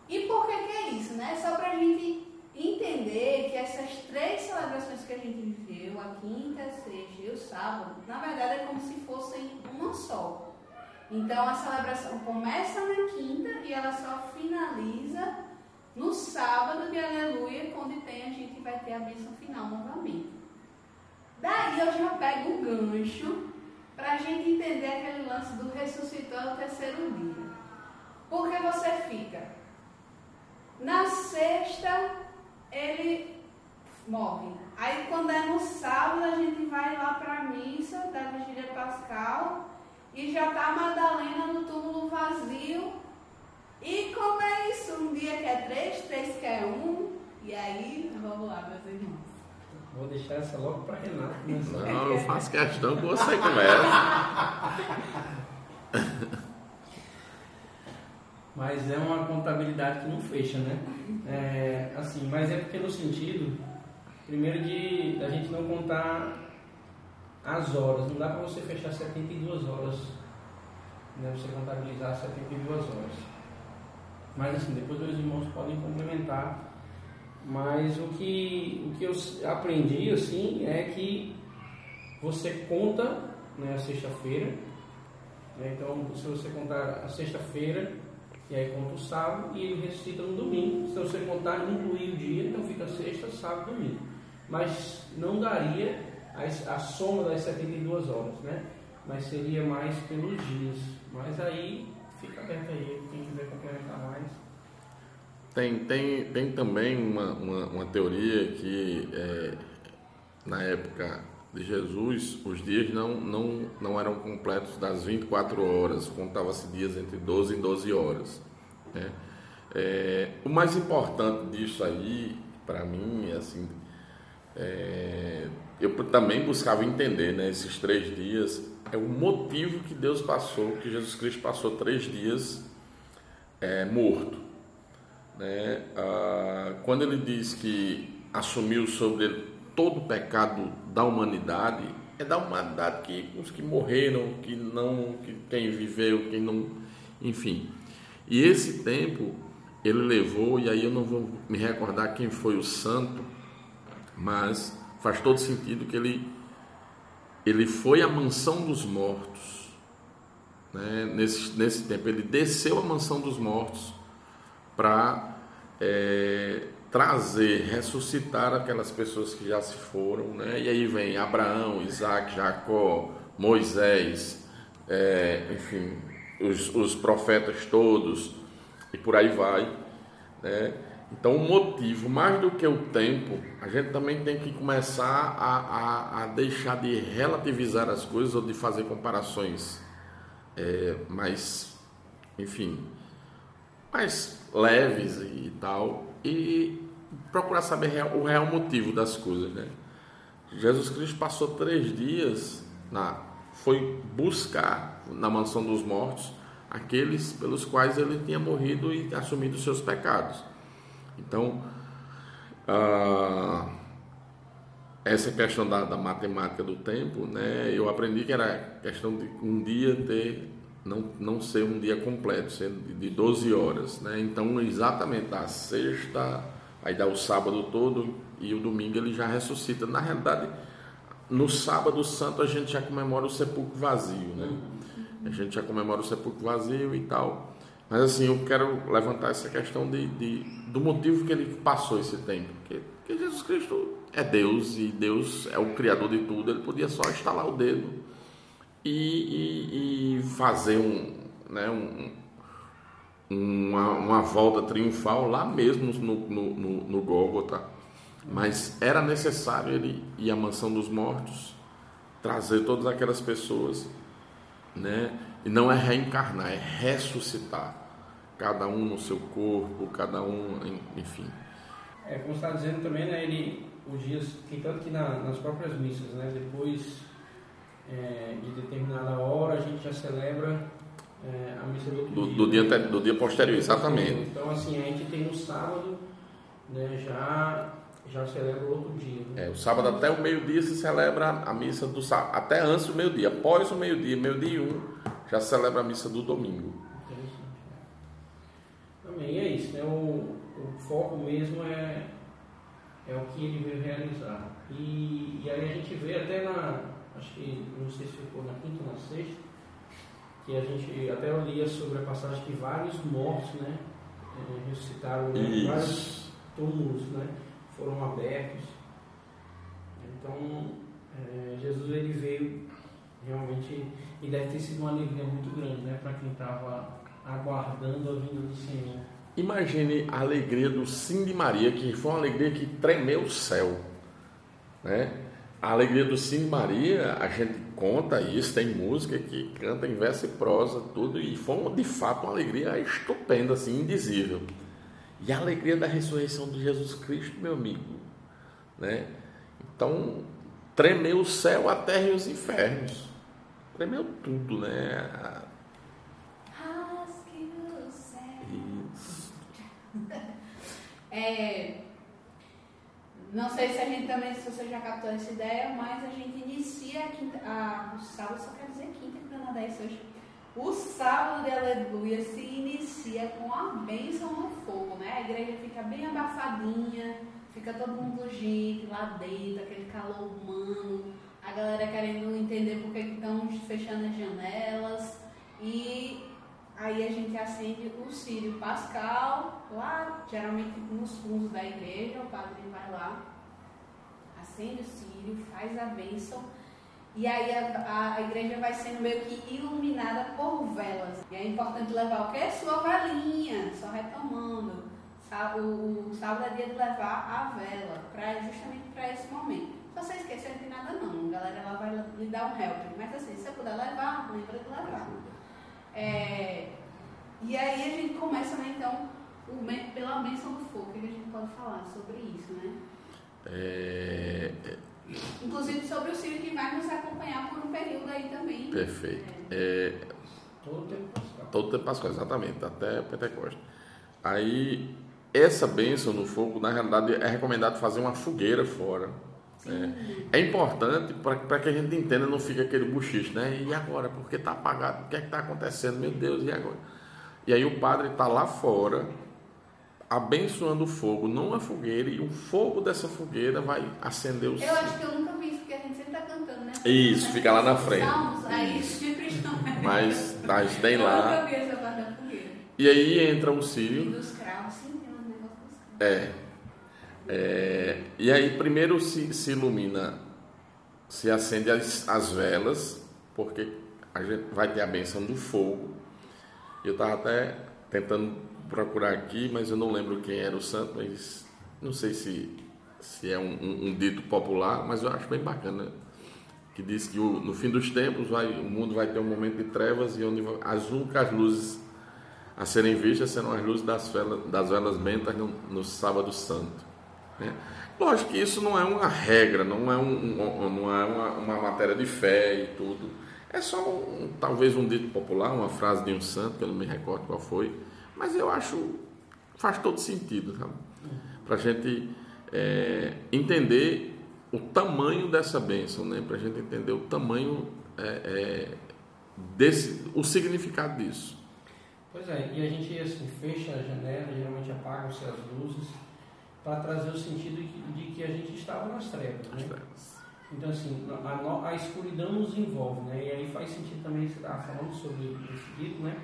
E por que, que é isso? Né? Só para a gente entender que essas três celebrações que a gente viveu, a quinta, a sexta sábado, na verdade é como se fossem uma só. Então a celebração começa na quinta e ela só finaliza no sábado de aleluia, quando tem a gente vai ter a bênção final novamente. Daí eu já pego o gancho para a gente entender aquele lance do ressuscitou no terceiro dia. Porque você fica. Na sexta, ele morre. Aí quando é no sábado, a gente vai lá para a missa da vigília pascal e já está a Madalena no túmulo vazio. E como é isso? Um dia quer três, três quer um. E aí, vamos lá, meus irmãos. Vou deixar essa logo para Renato. Não, eu faço questão que você começa. Mas é uma contabilidade que não fecha, né? É, assim, mas é porque no sentido, primeiro de a gente não contar as horas. Não dá para você fechar 72 horas, né? você contabilizar 72 horas. Mas assim, depois meus irmãos podem complementar. Mas o que, o que eu aprendi assim é que você conta né, a sexta-feira. Né, então, se você contar a sexta-feira, e aí conta o sábado, e ele ressuscita no domingo. Se você contar, incluir o dia, então fica sexta, sábado, domingo. Mas não daria a, a soma das 72 horas, né? Mas seria mais pelos dias. Mas aí fica aberto aí, quem quiser complementar mais. Tem, tem, tem também uma, uma, uma teoria que é, na época de Jesus, os dias não, não, não eram completos das 24 horas, contava-se dias entre 12 e 12 horas. Né? É, o mais importante disso aí, para mim, assim, é, eu também buscava entender né, esses três dias, é o motivo que Deus passou, que Jesus Cristo passou três dias é, morto. Né? Ah, quando ele diz que assumiu sobre ele todo o pecado da humanidade, é da humanidade que os que morreram, que não, que quem viveu, quem não, enfim. E esse tempo ele levou, e aí eu não vou me recordar quem foi o santo, mas faz todo sentido que ele ele foi à mansão dos mortos. Né? Nesse, nesse tempo, ele desceu à mansão dos mortos para é, trazer, ressuscitar aquelas pessoas que já se foram. Né? E aí vem Abraão, Isaac, Jacó, Moisés, é, enfim, os, os profetas todos, e por aí vai. Né? Então, o motivo, mais do que o tempo, a gente também tem que começar a, a, a deixar de relativizar as coisas ou de fazer comparações é, mais, enfim, mais leves e tal, e procurar saber o real motivo das coisas. Né? Jesus Cristo passou três dias, na, foi buscar na mansão dos mortos aqueles pelos quais ele tinha morrido e assumido seus pecados. Então, ah, essa questão da, da, matemática do tempo, né, eu aprendi que era questão de um dia ter, não, não ser um dia completo, ser de 12 horas. Né? Então, exatamente a sexta, aí dá o sábado todo e o domingo ele já ressuscita. Na realidade, no sábado santo a gente já comemora o sepulcro vazio, né? A gente já comemora o sepulcro vazio e tal. Mas assim, eu quero levantar essa questão de, de do motivo que ele passou esse tempo. Porque, porque, Jesus Cristo é Deus e Deus é o Criador de tudo. Ele podia só estalar o dedo e, e, e fazer um, né, um, uma, uma, volta triunfal lá mesmo no, no, no, no Gólgota. Mas era necessário ele ir à mansão dos mortos, trazer todas aquelas pessoas, né? E não é reencarnar, é ressuscitar. Cada um no seu corpo, cada um, enfim. É, como está dizendo também, né, ele, os dias, que tanto que na, nas próprias missas, né, depois é, de determinada hora, a gente já celebra é, a missa do outro do, dia. Do dia, do dia posterior, exatamente. Então, assim, a gente tem no sábado, né, já já celebra o outro dia. Né? É, o sábado até o meio-dia se celebra a missa do sábado, até antes do meio-dia. Após o meio-dia, meio-dia um, já celebra a missa do domingo. Interessante. Também é isso, né? O, o foco mesmo é, é o que ele veio realizar. E, e aí a gente vê até na, acho que, não sei se ficou na quinta ou na sexta, que a gente até lia sobre a passagem que vários mortos, né? É, ressuscitaram né? vários túmulos, né? Foram abertos. Então, é, Jesus ele veio realmente e deve ter sido uma alegria muito grande, né, para quem estava aguardando a vinda do Senhor. Imagine a alegria do Sim de Maria, que foi uma alegria que tremeu o céu, né? A alegria do Sim de Maria, a gente conta isso, tem música que canta em verso e prosa, tudo, e foi de fato uma alegria estupenda, assim, indizível. E a alegria da ressurreição de Jesus Cristo, meu amigo, né? Então, tremeu o céu, a terra e os infernos tremeu tudo, né? Isso. é, não sei se a gente também, se você já captou essa ideia, mas a gente inicia a quinta, a, o sábado, só quer dizer quinta, para nada isso hoje. O sábado de aleluia se inicia com a bênção no fogo, né? A igreja fica bem abafadinha, fica todo mundo gente lá dentro, aquele calor humano, a galera querendo entender por que estão fechando as janelas. E aí a gente acende o Sírio Pascal, lá, geralmente nos fundos da igreja, o padre vai lá, acende o Sírio, faz a bênção. E aí a, a, a, igreja vai sendo meio que iluminada por velas. E é importante levar o quê? Sua velinha, só retomando. O, o sábado é dia de levar a vela, pra, justamente para esse momento. Você esquecer, não tem nada não. A galera lá vai lhe dar um help. Mas assim, se você puder levar, lembra de levar. É, e aí a gente começa, né, então, o, pela bênção do fogo. O que a gente pode falar sobre isso, né? É... Inclusive sobre o Ciro que vai nos acompanhar por um período aí também. Perfeito. É... Todo tempo pascal. Todo tempo pascal, exatamente, até Pentecostes. Aí, essa bênção no fogo, na realidade, é recomendado fazer uma fogueira fora. É, é, importante para que a gente entenda, não fique aquele buchiche, né? E agora? Porque está apagado? O que é que está acontecendo? Meu Deus, e agora? E aí o padre está lá fora, abençoando o fogo numa fogueira, e o fogo dessa fogueira vai acender o Eu acho que eu nunca vi isso, porque a gente sempre está cantando, né? Isso, fica lá na frente. Salmos, aí sempre estão. Mas gente tem Eu lá. nunca vi essa. E aí entra o E Sírio. dos cravos, sim, tem um negócio dos cravos. É. É, e aí primeiro se, se ilumina, se acende as, as velas, porque a gente vai ter a benção do fogo. Eu estava até tentando procurar aqui, mas eu não lembro quem era o santo, mas não sei se, se é um, um- um dito popular, mas eu acho bem bacana. Que diz que o- no fim dos tempos vai, o mundo vai ter um momento de trevas e onde as únicas luzes a serem vistas serão as luzes das velas, das velas bentas no, no sábado santo. Né? Lógico que isso não é uma regra, não é, um, não é uma, uma matéria de fé e tudo. É só um- talvez um dito popular, uma frase de um santo, que eu não me recordo qual foi, mas eu acho faz todo sentido? Para a gente é, entender o tamanho dessa bênção, né? Para a gente entender o tamanho é, é, desse, o significado disso. Pois é, e a gente assim, fecha a janela, geralmente apagam-se as luzes, para trazer o sentido de que, de que a gente estava nas trevas. Né? Então, assim, a, a escuridão nos envolve, né? E aí faz sentido também você estar falando sobre esse dito, né?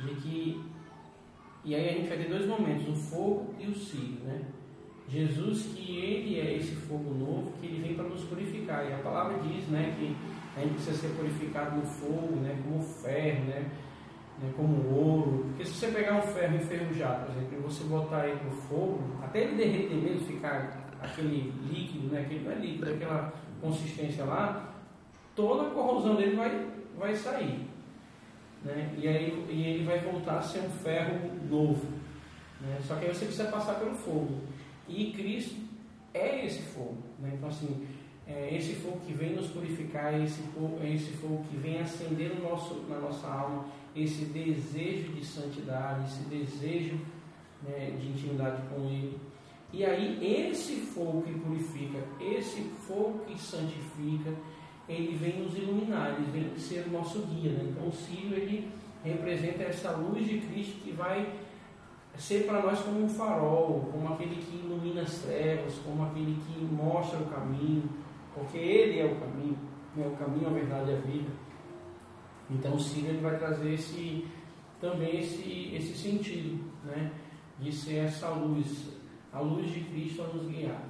De que. E aí a gente vai ter dois momentos, o fogo e o círio, né? Jesus, que ele é esse fogo novo, que ele vem para nos purificar. E a palavra diz, né, que a gente precisa ser purificado no fogo, né, como ferro, né, né, como ouro. Porque se você pegar um ferro enferrujado, por exemplo, e você botar ele no fogo, até ele derreter mesmo, ficar aquele líquido, né, aquele não é líquido, aquela consistência lá, toda a corrosão dele vai, vai sair. Né? E aí e ele vai voltar a ser um ferro novo. Né? Só que aí você precisa passar pelo fogo. E Cristo é esse fogo. Né? Então, assim, é esse fogo que vem nos purificar, é esse fogo, é esse fogo que vem acender no nosso, na nossa alma esse desejo de santidade, esse desejo né, de intimidade com Ele. E aí, esse fogo que purifica, esse fogo que santifica, ele vem nos iluminar, ele vem ser o nosso guia. Né? Então, o Sírio ele representa essa luz de Cristo que vai ser para nós como um farol, como aquele que ilumina as trevas, como aquele que mostra o caminho, porque Ele é o caminho, né? o caminho, a verdade e a vida. Então, o Sírio ele vai trazer esse, também esse, esse sentido, né? de ser essa luz, a luz de Cristo a nos guiar.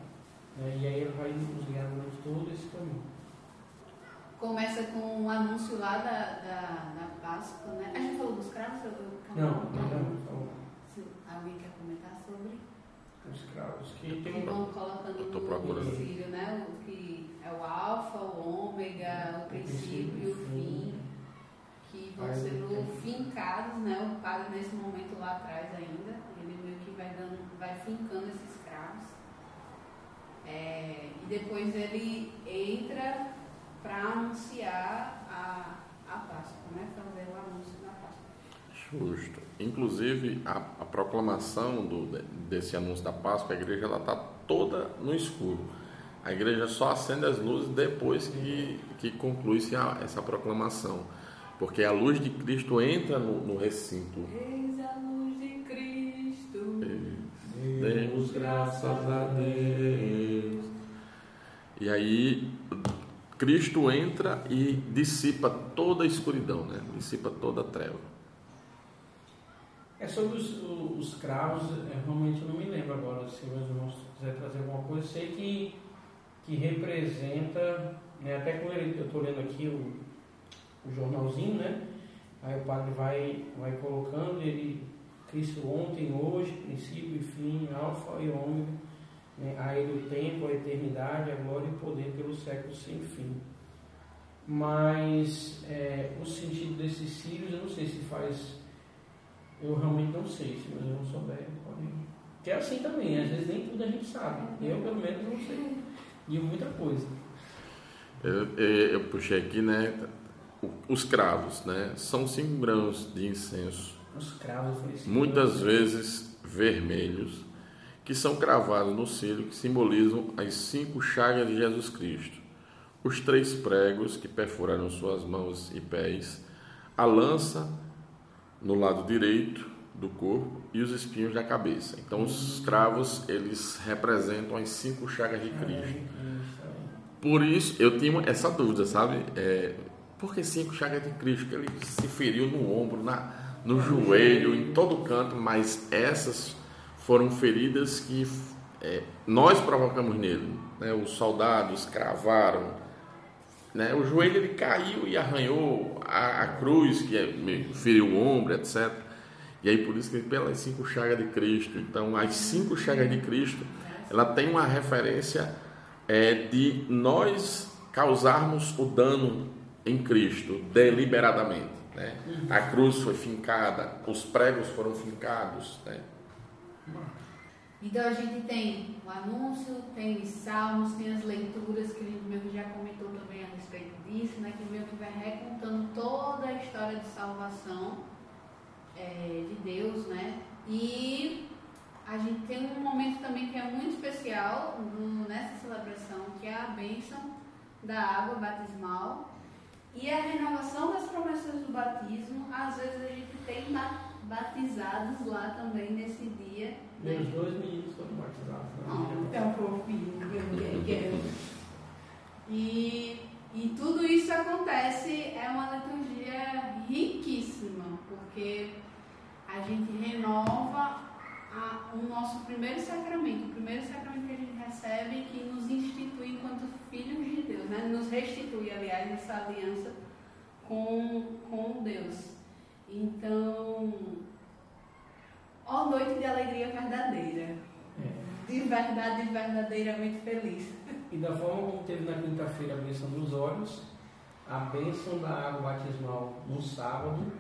Né? E aí ele vai nos guiar durante todo esse caminho. Começa com o anúncio lá da, da, da Páscoa, né? A gente falou dos cravos? Eu, Não, não, não. Se alguém quer comentar sobre? os cravos que tem um vão colocando Eu tô no procurando. filho, né? O que é o alfa, o ômega, o princípio e o fim, vão Vai, sendo fincados, né? O padre nesse momento lá atrás ainda, ele meio que vai dando, vai fincando esses cravos. É, e depois ele entra para anunciar a, a Páscoa, né? Fazer o anúncio da Páscoa. Justo. Inclusive, a, a proclamação do, desse anúncio da Páscoa, a igreja está toda no escuro. A igreja só acende as luzes depois que, que conclui-se essa proclamação. Porque a luz de Cristo entra no, no recinto. Eis a luz de Cristo. Demos graças a Deus. E aí Cristo entra e dissipa toda a escuridão, né? Dissipa toda a treva. É sobre os, os, cravos, é, realmente eu não me lembro agora, se meus irmãos quiser trazer alguma coisa, eu sei que, que representa, né, até quando eu estou lendo aqui o, o jornalzinho, né? Aí o padre vai, vai colocando, ele, Cristo ontem, hoje, princípio e fim, alfa e ômega, né, a ele o tempo, a eternidade, a glória e o poder pelos séculos sem fim. Mas é, o sentido desses cílios, eu não sei se faz eu realmente não sei, se meus irmãos souberem, podem. Que é assim também, às vezes nem tudo a gente sabe. Eu, pelo menos, não sei de muita coisa. Eu, eu, eu puxei aqui, né? Os cravos, né? São cinco grãos de incenso. Os cravos, Muitas vezes vermelhos, que são cravados no cílio, que simbolizam as cinco chagas de Jesus Cristo. Os três pregos que perfuraram suas mãos e pés, a lança no lado direito do corpo e os espinhos da cabeça. Então os cravos eles representam as cinco chagas de Cristo. Por isso eu tinha essa dúvida, sabe? É, por que cinco chagas de Cristo? Ele se feriu no ombro, na, no joelho, em todo canto, mas essas foram feridas que é, nós provocamos nele. Né? Os soldados cravaram né? O joelho ele caiu e arranhou a, a cruz, que é, feriu o ombro, etc. E aí por isso que pelas cinco chagas de Cristo. Então as cinco chagas de Cristo, ela tem uma referência é, de nós causarmos o dano em Cristo deliberadamente. Né? A cruz foi fincada, os pregos foram fincados. Né? Então a gente tem o anúncio, tem os salmos, tem as leituras que a gente mesmo já comentou também a respeito disso, né? Que meio que vai recontando toda a história de salvação é, de Deus, né? E a gente tem um momento também que é muito especial no, nessa celebração, que é a bênção da água batismal e a renovação das promessas do batismo. Às vezes a gente tem batizados lá também nesse dia meus dois meninos foram batizados. Oh, tão fofinho. E, e tudo isso acontece, é uma liturgia riquíssima, porque a gente renova a, o nosso primeiro sacramento, o primeiro sacramento que a gente recebe que nos restitui, aliás, essa aliança com, com Deus. Então, Ó noite de alegria verdadeira. É. De verdade, verdadeiramente feliz. E da forma como teve na quinta-feira a bênção dos olhos, a bênção da água batismal no sábado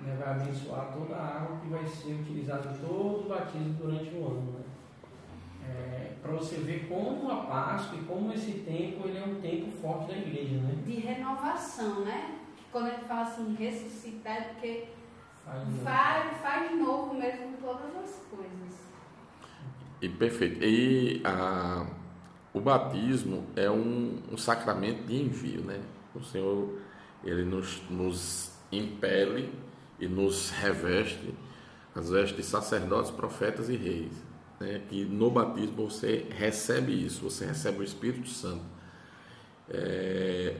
né, vai abençoar toda a água que vai ser utilizada em todo o batismo durante o ano. Né? É, Para você ver como a Páscoa e como esse tempo ele é um tempo forte da igreja. Né? De renovação, né? Quando gente fala assim, ressuscitar, é porque Faz, faz de novo mesmo todas as coisas. E perfeito. E a, o batismo é um, um sacramento de envio, né? O Senhor ele nos, nos impele e nos reveste as vestes de sacerdotes, profetas e reis. Né? Que no batismo você recebe isso, você recebe o Espírito Santo. É...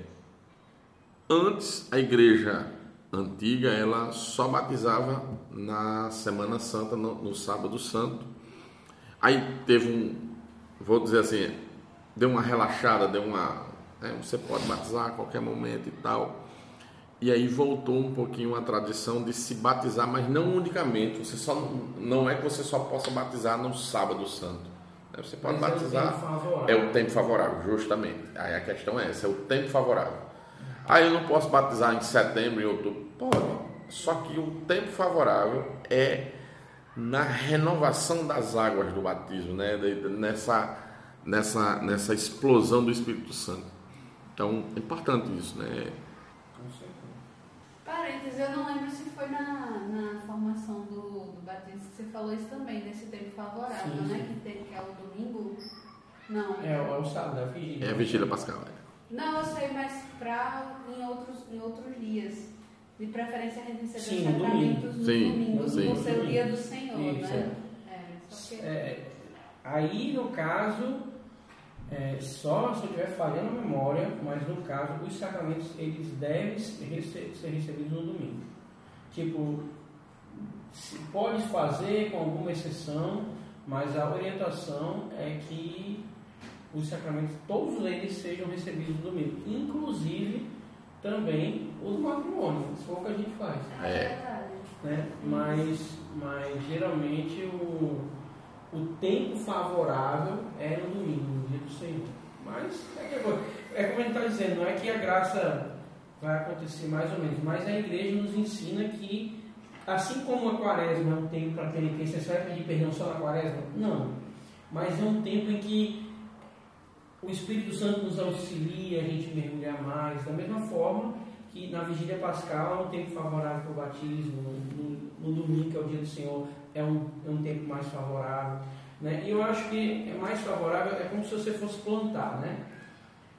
Antes a igreja antiga, ela só batizava na Semana Santa, no, no Sábado Santo. Aí teve um, vou dizer assim, deu uma relaxada, deu uma. Né, você pode batizar a qualquer momento e tal. E aí voltou um pouquinho a tradição de se batizar, mas não unicamente. Você só não é que você só possa batizar no Sábado Santo. Né, você pode mas batizar. É o, é o tempo favorável, justamente. Aí a questão é essa, é o tempo favorável. Aí eu não posso batizar em setembro, em outubro. Pode. Só que o tempo favorável é na renovação das águas do batismo, né? nessa, nessa, nessa explosão do Espírito Santo. Então, é importante isso, né? Parênteses, eu não lembro se foi na, na formação do, do batismo que você falou isso também, desse tempo favorável, sim, né? Que, tem, que é o domingo. Não. É, é o sábado, é a vigília. É a vigília pascal, é. Não, eu sei, mas pra, em, outros, em outros dias. De preferência a gente receber Sim, os no sacramentos no Sim, domingo, sim. por ser o dia do Senhor, Isso, né? É, só que... É, aí, no caso, é, só se eu estiver falhando a memória, mas no caso, os sacramentos eles devem ser recebidos no domingo. Tipo, se pode fazer com alguma exceção, mas a orientação é que os sacramentos, todos eles sejam recebidos no domingo, inclusive também o do matrimônio, se for o que a gente faz É. verdade. né? Mas, mas geralmente o, o tempo favorável é no domingo, no dia do Senhor. Mas é, é como gente está dizendo, não é que a graça vai acontecer mais ou menos, mas a igreja nos ensina que, assim como a quaresma é um tempo para penitência, você vai pedir perdão só na quaresma? Não. Mas é um tempo em que o Espírito Santo nos auxilia a gente mergulhar mais, da mesma forma que na vigília pascal é um tempo favorável para o batismo, no, no- no domingo, que é o dia do Senhor, é um, é um tempo mais favorável. Né? E eu acho que é mais favorável, é como se você fosse plantar, né?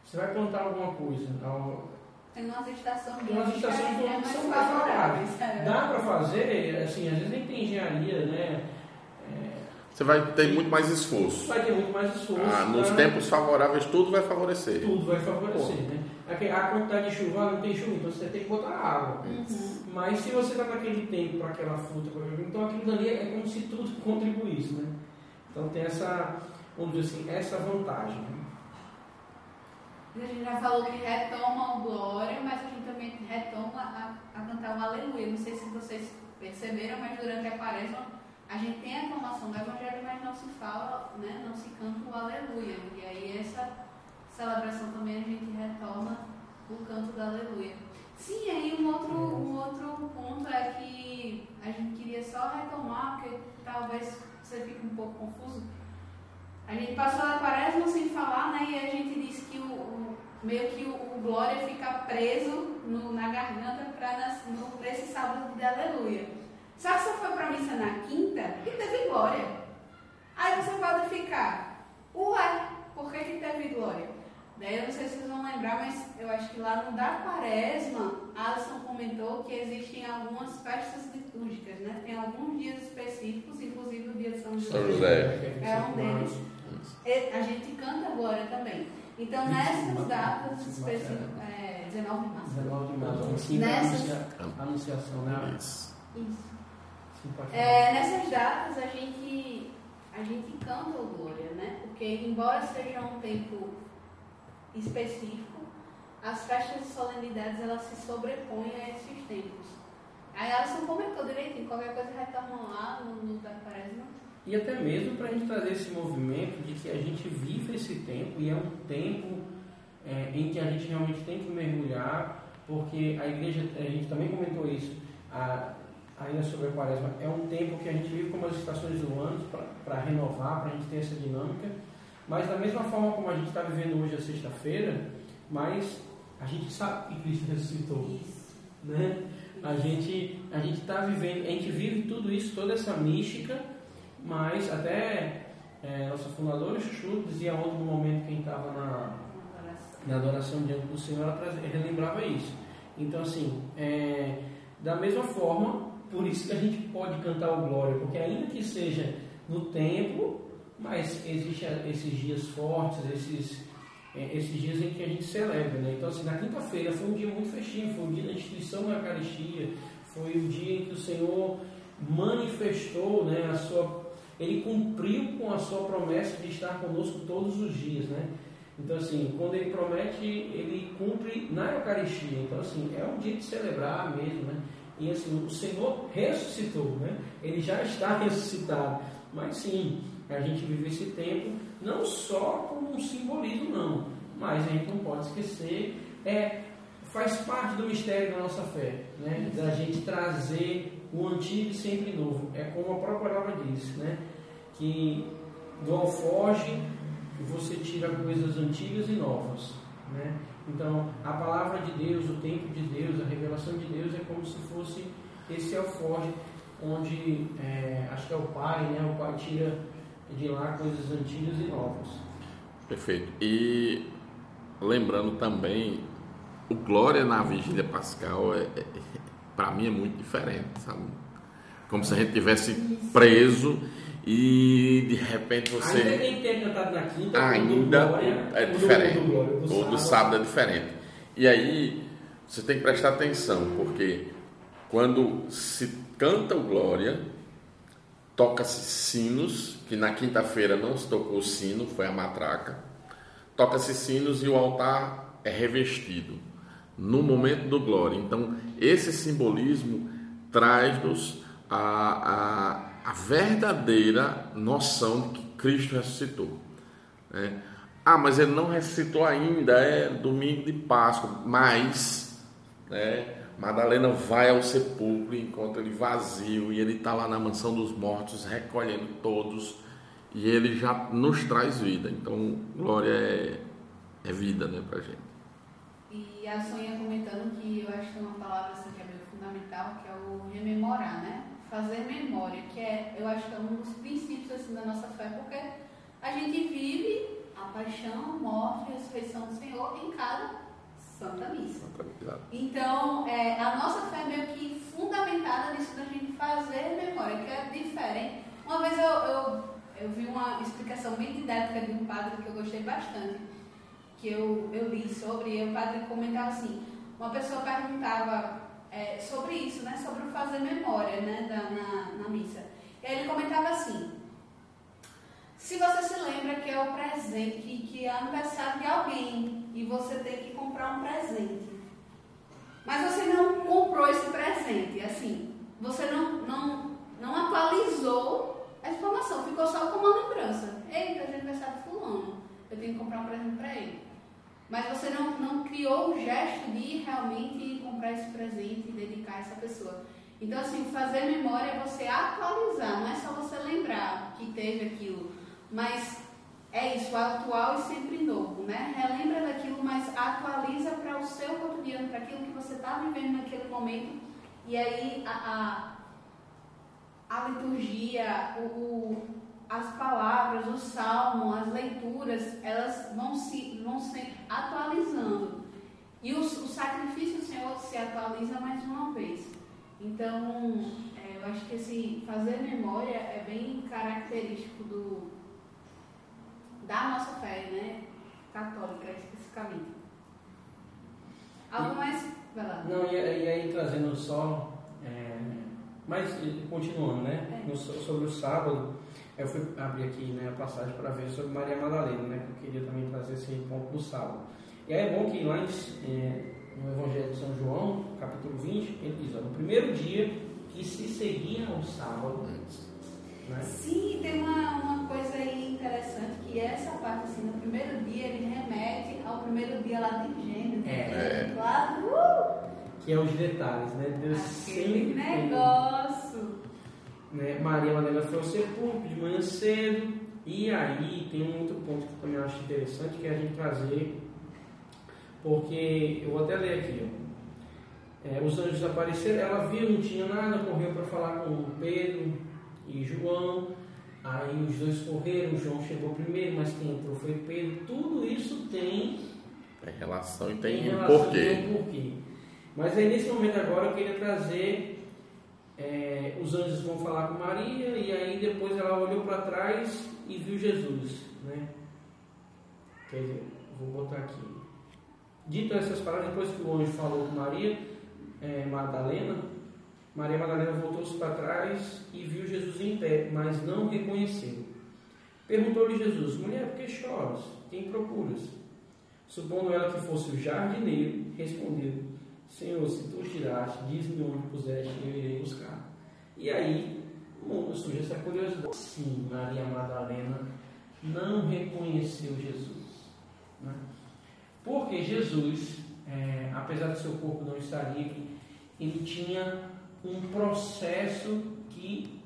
Você vai plantar alguma coisa, ao- Tem umas estações Tem umas estações do é ano que mais são mais favoráveis. é. dá para fazer, assim, às vezes nem tem engenharia, né? Você vai ter muito mais esforço. Vai ter muito mais esforço. Ah, nos pra- tempos favoráveis tudo vai favorecer. Tudo vai favorecer, né? A quantidade de chuva não tem chuva, então você tem que botar água. Uhum. Mas se você está naquele tempo para aquela fruta, então aquilo dali é como se tudo contribuísse, né? Então tem essa, vamos dizer assim, essa vantagem. né? A gente já falou que retoma o glória, mas a gente também retoma a, a cantar o aleluia. Não sei se vocês perceberam, mas durante a quaresma a gente tem a aclamação do evangelho, mas não se fala, né, não se canta o aleluia. Celebração também a gente retoma o canto do aleluia. Sim, aí um outro, um outro ponto é que a gente queria só retomar, porque talvez você fique um pouco confuso. A gente passou a quaresma sem falar, né? E a gente disse que o, o- meio que o, o glória fica preso no- na garganta para esse sábado de aleluia. Só que você foi para missa na quinta e teve glória. Aí você pode ficar, ué, por que, que teve glória? Daí eu não sei se vocês vão lembrar, mas eu acho que lá no da quaresma, Alisson comentou que existem algumas festas litúrgicas, né? Tem alguns dias específicos, inclusive o dia de São José. São José. É um deles. E A gente canta glória também. Então, nessas datas específicas, é, 19 de março. 19 de março, 25 Nessas- anuncia, anunciação, né? Isso. Isso. É, nessas datas a gente, a gente canta o glória, né? Porque embora seja um tempo específico, as festas e solenidades elas se sobrepõem a esses tempos. Aí Alisson comentou direitinho, qualquer coisa retorna lá no, no da quaresma. E até mesmo para a gente trazer esse movimento de que a gente vive esse tempo e é um tempo é, em que a gente realmente tem que mergulhar, porque a igreja, a gente também comentou isso, a, ainda sobre a quaresma, é um tempo que a gente vive como as estações do ano para renovar, para a gente ter essa dinâmica, mas da mesma forma como a gente está vivendo hoje a sexta-feira, mas a gente sabe que Cristo ressuscitou Isso. né? A gente a gente está vivendo, a gente vive tudo isso, toda essa mística, mas até é, nossa fundadora Chuchu dizia ontem no momento que a gente estava na, na adoração diante do Senhor, ela relembrava isso. Então assim, é, da mesma forma, por isso que a gente pode cantar o glória, porque ainda que seja no templo, mas existe esses dias fortes, esses é, esses dias em que a gente celebra, né? Então, assim, na quinta-feira foi um dia muito festivo, foi o dia da instituição da Eucaristia, foi o dia em que o Senhor manifestou, né, a sua, ele cumpriu com a sua promessa de estar conosco todos os dias, né? Então, assim, quando ele promete, ele cumpre na Eucaristia. Então, assim, é um dia de celebrar mesmo, né? E assim, o Senhor ressuscitou, né? Ele já está ressuscitado. Mas sim, a gente vive esse tempo não só como um simbolismo, não, mas a gente não pode esquecer, é, faz parte do mistério da nossa fé, né? Da gente trazer o antigo e sempre novo. É como a própria palavra diz, né? Que do alforge você tira coisas antigas e novas, né? Então, a palavra de Deus, o tempo de Deus, a revelação de Deus é como se fosse esse alforge onde é, acho que é o pai, né? O pai tira de lá coisas antigas e novas. Perfeito. E lembrando também, o Glória na Vigília Pascal é, é- para mim é muito diferente, sabe? Como se a gente tivesse preso e de repente você. Ainda tem ter cantado na quinta, ainda Glória, é diferente. do Glória, do O do sábado é diferente. E aí você tem que prestar atenção, porque quando se canta o Glória, toca-se sinos, que na quinta-feira não se tocou sino, foi a matraca. Toca-se sinos e o altar é revestido no momento do Glória. Então, esse simbolismo traz-nos a, a, a verdadeira noção de que Cristo ressuscitou. né? Ah, mas ele não ressuscitou ainda, é domingo de Páscoa, mas né, Madalena vai ao sepulcro e encontra ele vazio e ele está lá na mansão dos mortos recolhendo todos e ele já nos traz vida. Então, glória é, é vida né, para gente. E a Sonha comentando que eu acho que é uma palavra assim, que é meio fundamental, que é o rememorar, né? Fazer memória, que é, eu acho que é um dos princípios assim, da nossa fé, porque a gente vive a paixão, morte e ressurreição do Senhor em cada Santa Missa. Então, é, a nossa fé é meio que fundamentada nisso da gente fazer memória, que é diferente. Uma vez eu, eu, eu vi uma explicação bem didática de um padre que eu gostei bastante, que eu, eu li sobre, e o padre comentava assim, uma pessoa perguntava é, sobre isso, né, sobre o fazer memória né, da, na, na missa. E aí ele comentava assim, se você se lembra que é o presente, que, que é aniversário de alguém e você tem que comprar um presente, mas você não comprou esse presente, assim, você não, não, não atualizou a informação, ficou só com uma lembrança. Eita, é aniversário de fulano, eu tenho que comprar um presente para ele. Mas você não, não criou o gesto de realmente comprar esse presente e dedicar a essa pessoa. Então, assim, fazer memória é você atualizar, não é só você lembrar que teve aquilo, mas é isso, atual e sempre novo, né? Relembra daquilo, mas atualiza para o seu cotidiano, para aquilo que você está vivendo naquele momento. E aí a, a, a liturgia, o, o, as palavras, o salmo, as leituras, elas vão se, vão se atualizando. E o, o sacrifício do Senhor se atualiza mais uma vez. Então, é, eu acho que esse fazer memória é bem característico do, da nossa fé, né? Católica, especificamente. Algo mais? Vai lá. Não, e, e aí trazendo só, é, mas continuando, né? É. No- sobre o sábado, eu fui abrir aqui né, a passagem para ver sobre Maria Madalena, né? Que eu queria também trazer esse ponto do sábado. E aí é bom que lá em, eh, no Evangelho de São João, capítulo 20, ele diz, ó, no primeiro dia que se seguia ao sábado, né? Sim, tem uma, uma coisa aí interessante que essa parte, assim, no primeiro dia ele remete ao primeiro dia lá de Gênesis. É. Lá, uh, que é os detalhes, né? Deus aquele sempre negócio. né? Maria Madalena foi ao sepulcro de manhã cedo. E aí tem um outro ponto que eu também acho interessante, que é a gente trazer, porque eu vou até ler aqui, ó. É, os anjos apareceram, ela viu, não tinha nada, correu para falar com Pedro e João. Aí os dois correram, João chegou primeiro, mas quem entrou foi Pedro. Tudo isso tem Tem relação e tem tem relação, porquê. tem um porquê. Mas aí nesse momento agora eu queria trazer é, os anjos vão falar com Maria e aí depois ela olhou para trás e viu Jesus, né? Quer dizer, vou botar aqui. Dito essas palavras, depois que o anjo falou com Maria é, Madalena, Maria Madalena voltou-se para trás e viu Jesus em pé, mas não reconheceu. Perguntou-lhe Jesus: Mulher, por que choras? Quem procuras? Supondo ela que fosse o jardineiro, respondeu: Senhor, se tu tiraste, diz-me onde puseste e eu irei buscar. E aí, surge essa curiosidade. Sim, Maria Madalena não reconheceu Jesus. Né? Porque Jesus, é, apesar do seu corpo não estar livre, ele tinha um processo que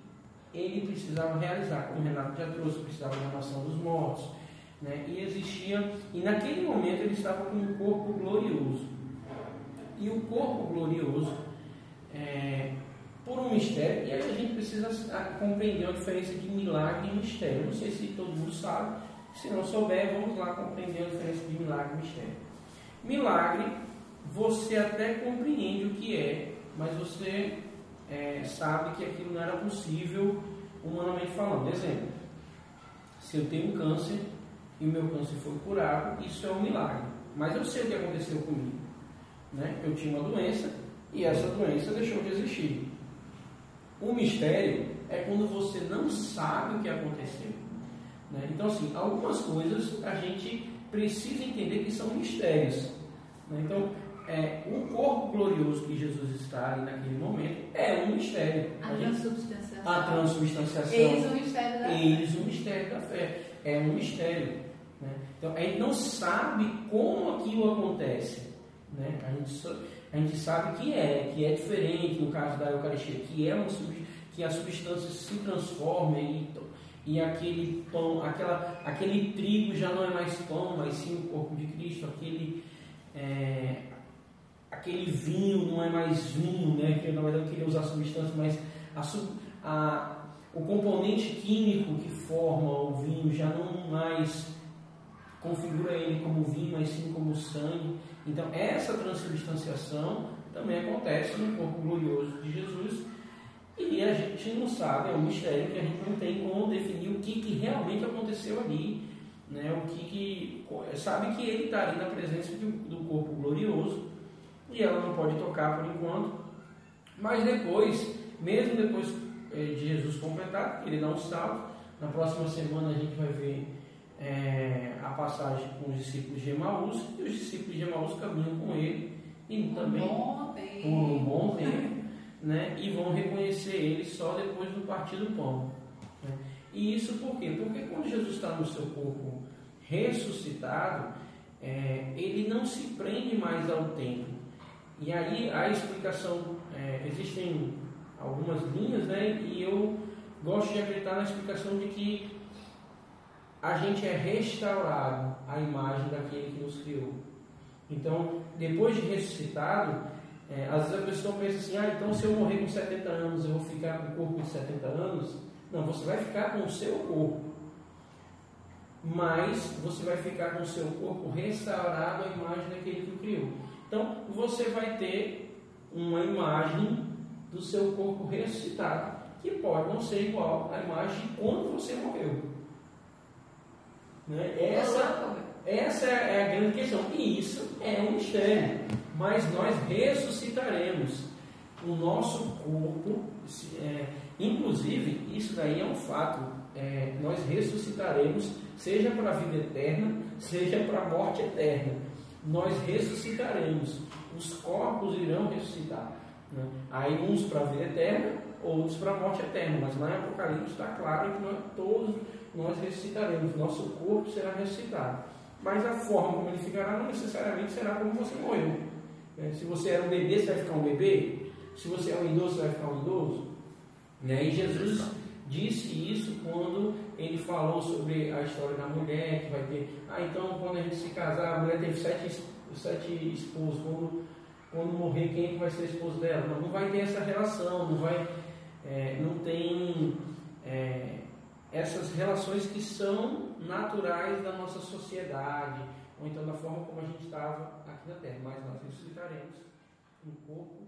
ele precisava realizar, como o Renato já trouxe, precisava da nação dos mortos. Né? E existia, e naquele momento ele estava com um corpo glorioso. E o corpo glorioso, é, por um mistério, e aí a gente precisa ah, compreender a diferença de milagre e mistério. Não sei se todo mundo sabe, se não souber, vamos lá compreender a diferença de milagre e mistério. Milagre, você até compreende o que é, mas você é, sabe que aquilo não era possível humanamente falando. Exemplo, se eu tenho um câncer e o meu câncer foi curado, isso é um milagre. Mas eu sei o que aconteceu comigo. Né? Eu tinha uma doença e essa doença deixou de existir. O mistério é quando você não sabe o que aconteceu. Né? Então, assim, algumas coisas a gente precisa entender que são mistérios. Né? Então, é, o corpo glorioso que Jesus está ali naquele momento é um mistério. A, a transubstanciação. A transubstanciação. Eis o mistério da Eis fé. o mistério da fé. É um mistério. Né? Então, a gente não sabe como aquilo acontece. Né? A, gente, a gente sabe que é, que é diferente no caso da Eucaristia, que é uma que a substância se transforma e, e aquele pão, aquela, aquele trigo já não é mais pão, mas sim o corpo de Cristo, aquele, é, aquele vinho não é mais vinho, né? que na verdade eu queria usar substância, mas a, a, o componente químico que forma o vinho já não mais configura ele como vinho, mas sim como sangue. Então, essa transubstanciação também acontece no corpo glorioso de Jesus e a gente não sabe, é um mistério que a gente não tem como definir o que, que realmente aconteceu ali. Né? O que, que sabe que ele está ali na presença do, do corpo glorioso e ela não pode tocar por enquanto. Mas depois, mesmo depois eh, de Jesus completar, ele dá um salto. Na próxima semana a gente vai ver é, a passagem com os discípulos de Emaús e os discípulos de Emaús caminham com ele e também por um bom tempo, né? E vão reconhecer ele só depois do partir do pão. Né? E isso por quê? Porque quando Jesus está no seu corpo ressuscitado, é, ele não se prende mais ao tempo. E aí a explicação, é, existem algumas linhas, né? E eu gosto de acreditar na explicação de que a gente é restaurado à imagem daquele que nos criou. Então, depois de ressuscitado, é, às vezes a pessoa pensa assim: ah, então se eu morrer com 70 anos, eu vou ficar com o corpo de 70 anos? Não, você vai ficar com o seu corpo. Mas você vai ficar com o seu corpo restaurado à imagem daquele que o criou. Então, você vai ter uma imagem do seu corpo ressuscitado, que pode não ser igual à imagem de quando você morreu. Né? Essa, essa é a grande questão. E isso é um mistério. Mas nós ressuscitaremos o nosso corpo. É, inclusive, isso daí é um fato. É, nós ressuscitaremos, seja para a vida eterna, seja para a morte eterna. Nós ressuscitaremos. Os corpos irão ressuscitar. Né? Aí uns para a vida eterna, outros para a morte eterna. Mas lá em Apocalipse está claro que nós todos nós ressuscitaremos, nosso corpo será ressuscitado. Mas a forma como ele ficará não necessariamente será como você morreu. É, se você era um bebê, você vai ficar um bebê. Se você é um idoso, você vai ficar um idoso. E Jesus disse isso quando ele falou sobre a história da mulher, que vai ter. Ah, então quando a gente se casar, a mulher teve sete, sete esposos. Quando, quando morrer, quem é que vai ser esposo dela? Não, não vai ter essa relação, não vai. É, não tem. É, essas relações que são naturais da nossa sociedade, ou então da forma como a gente estava aqui na Terra, mas nós ressuscitaremos em corpo.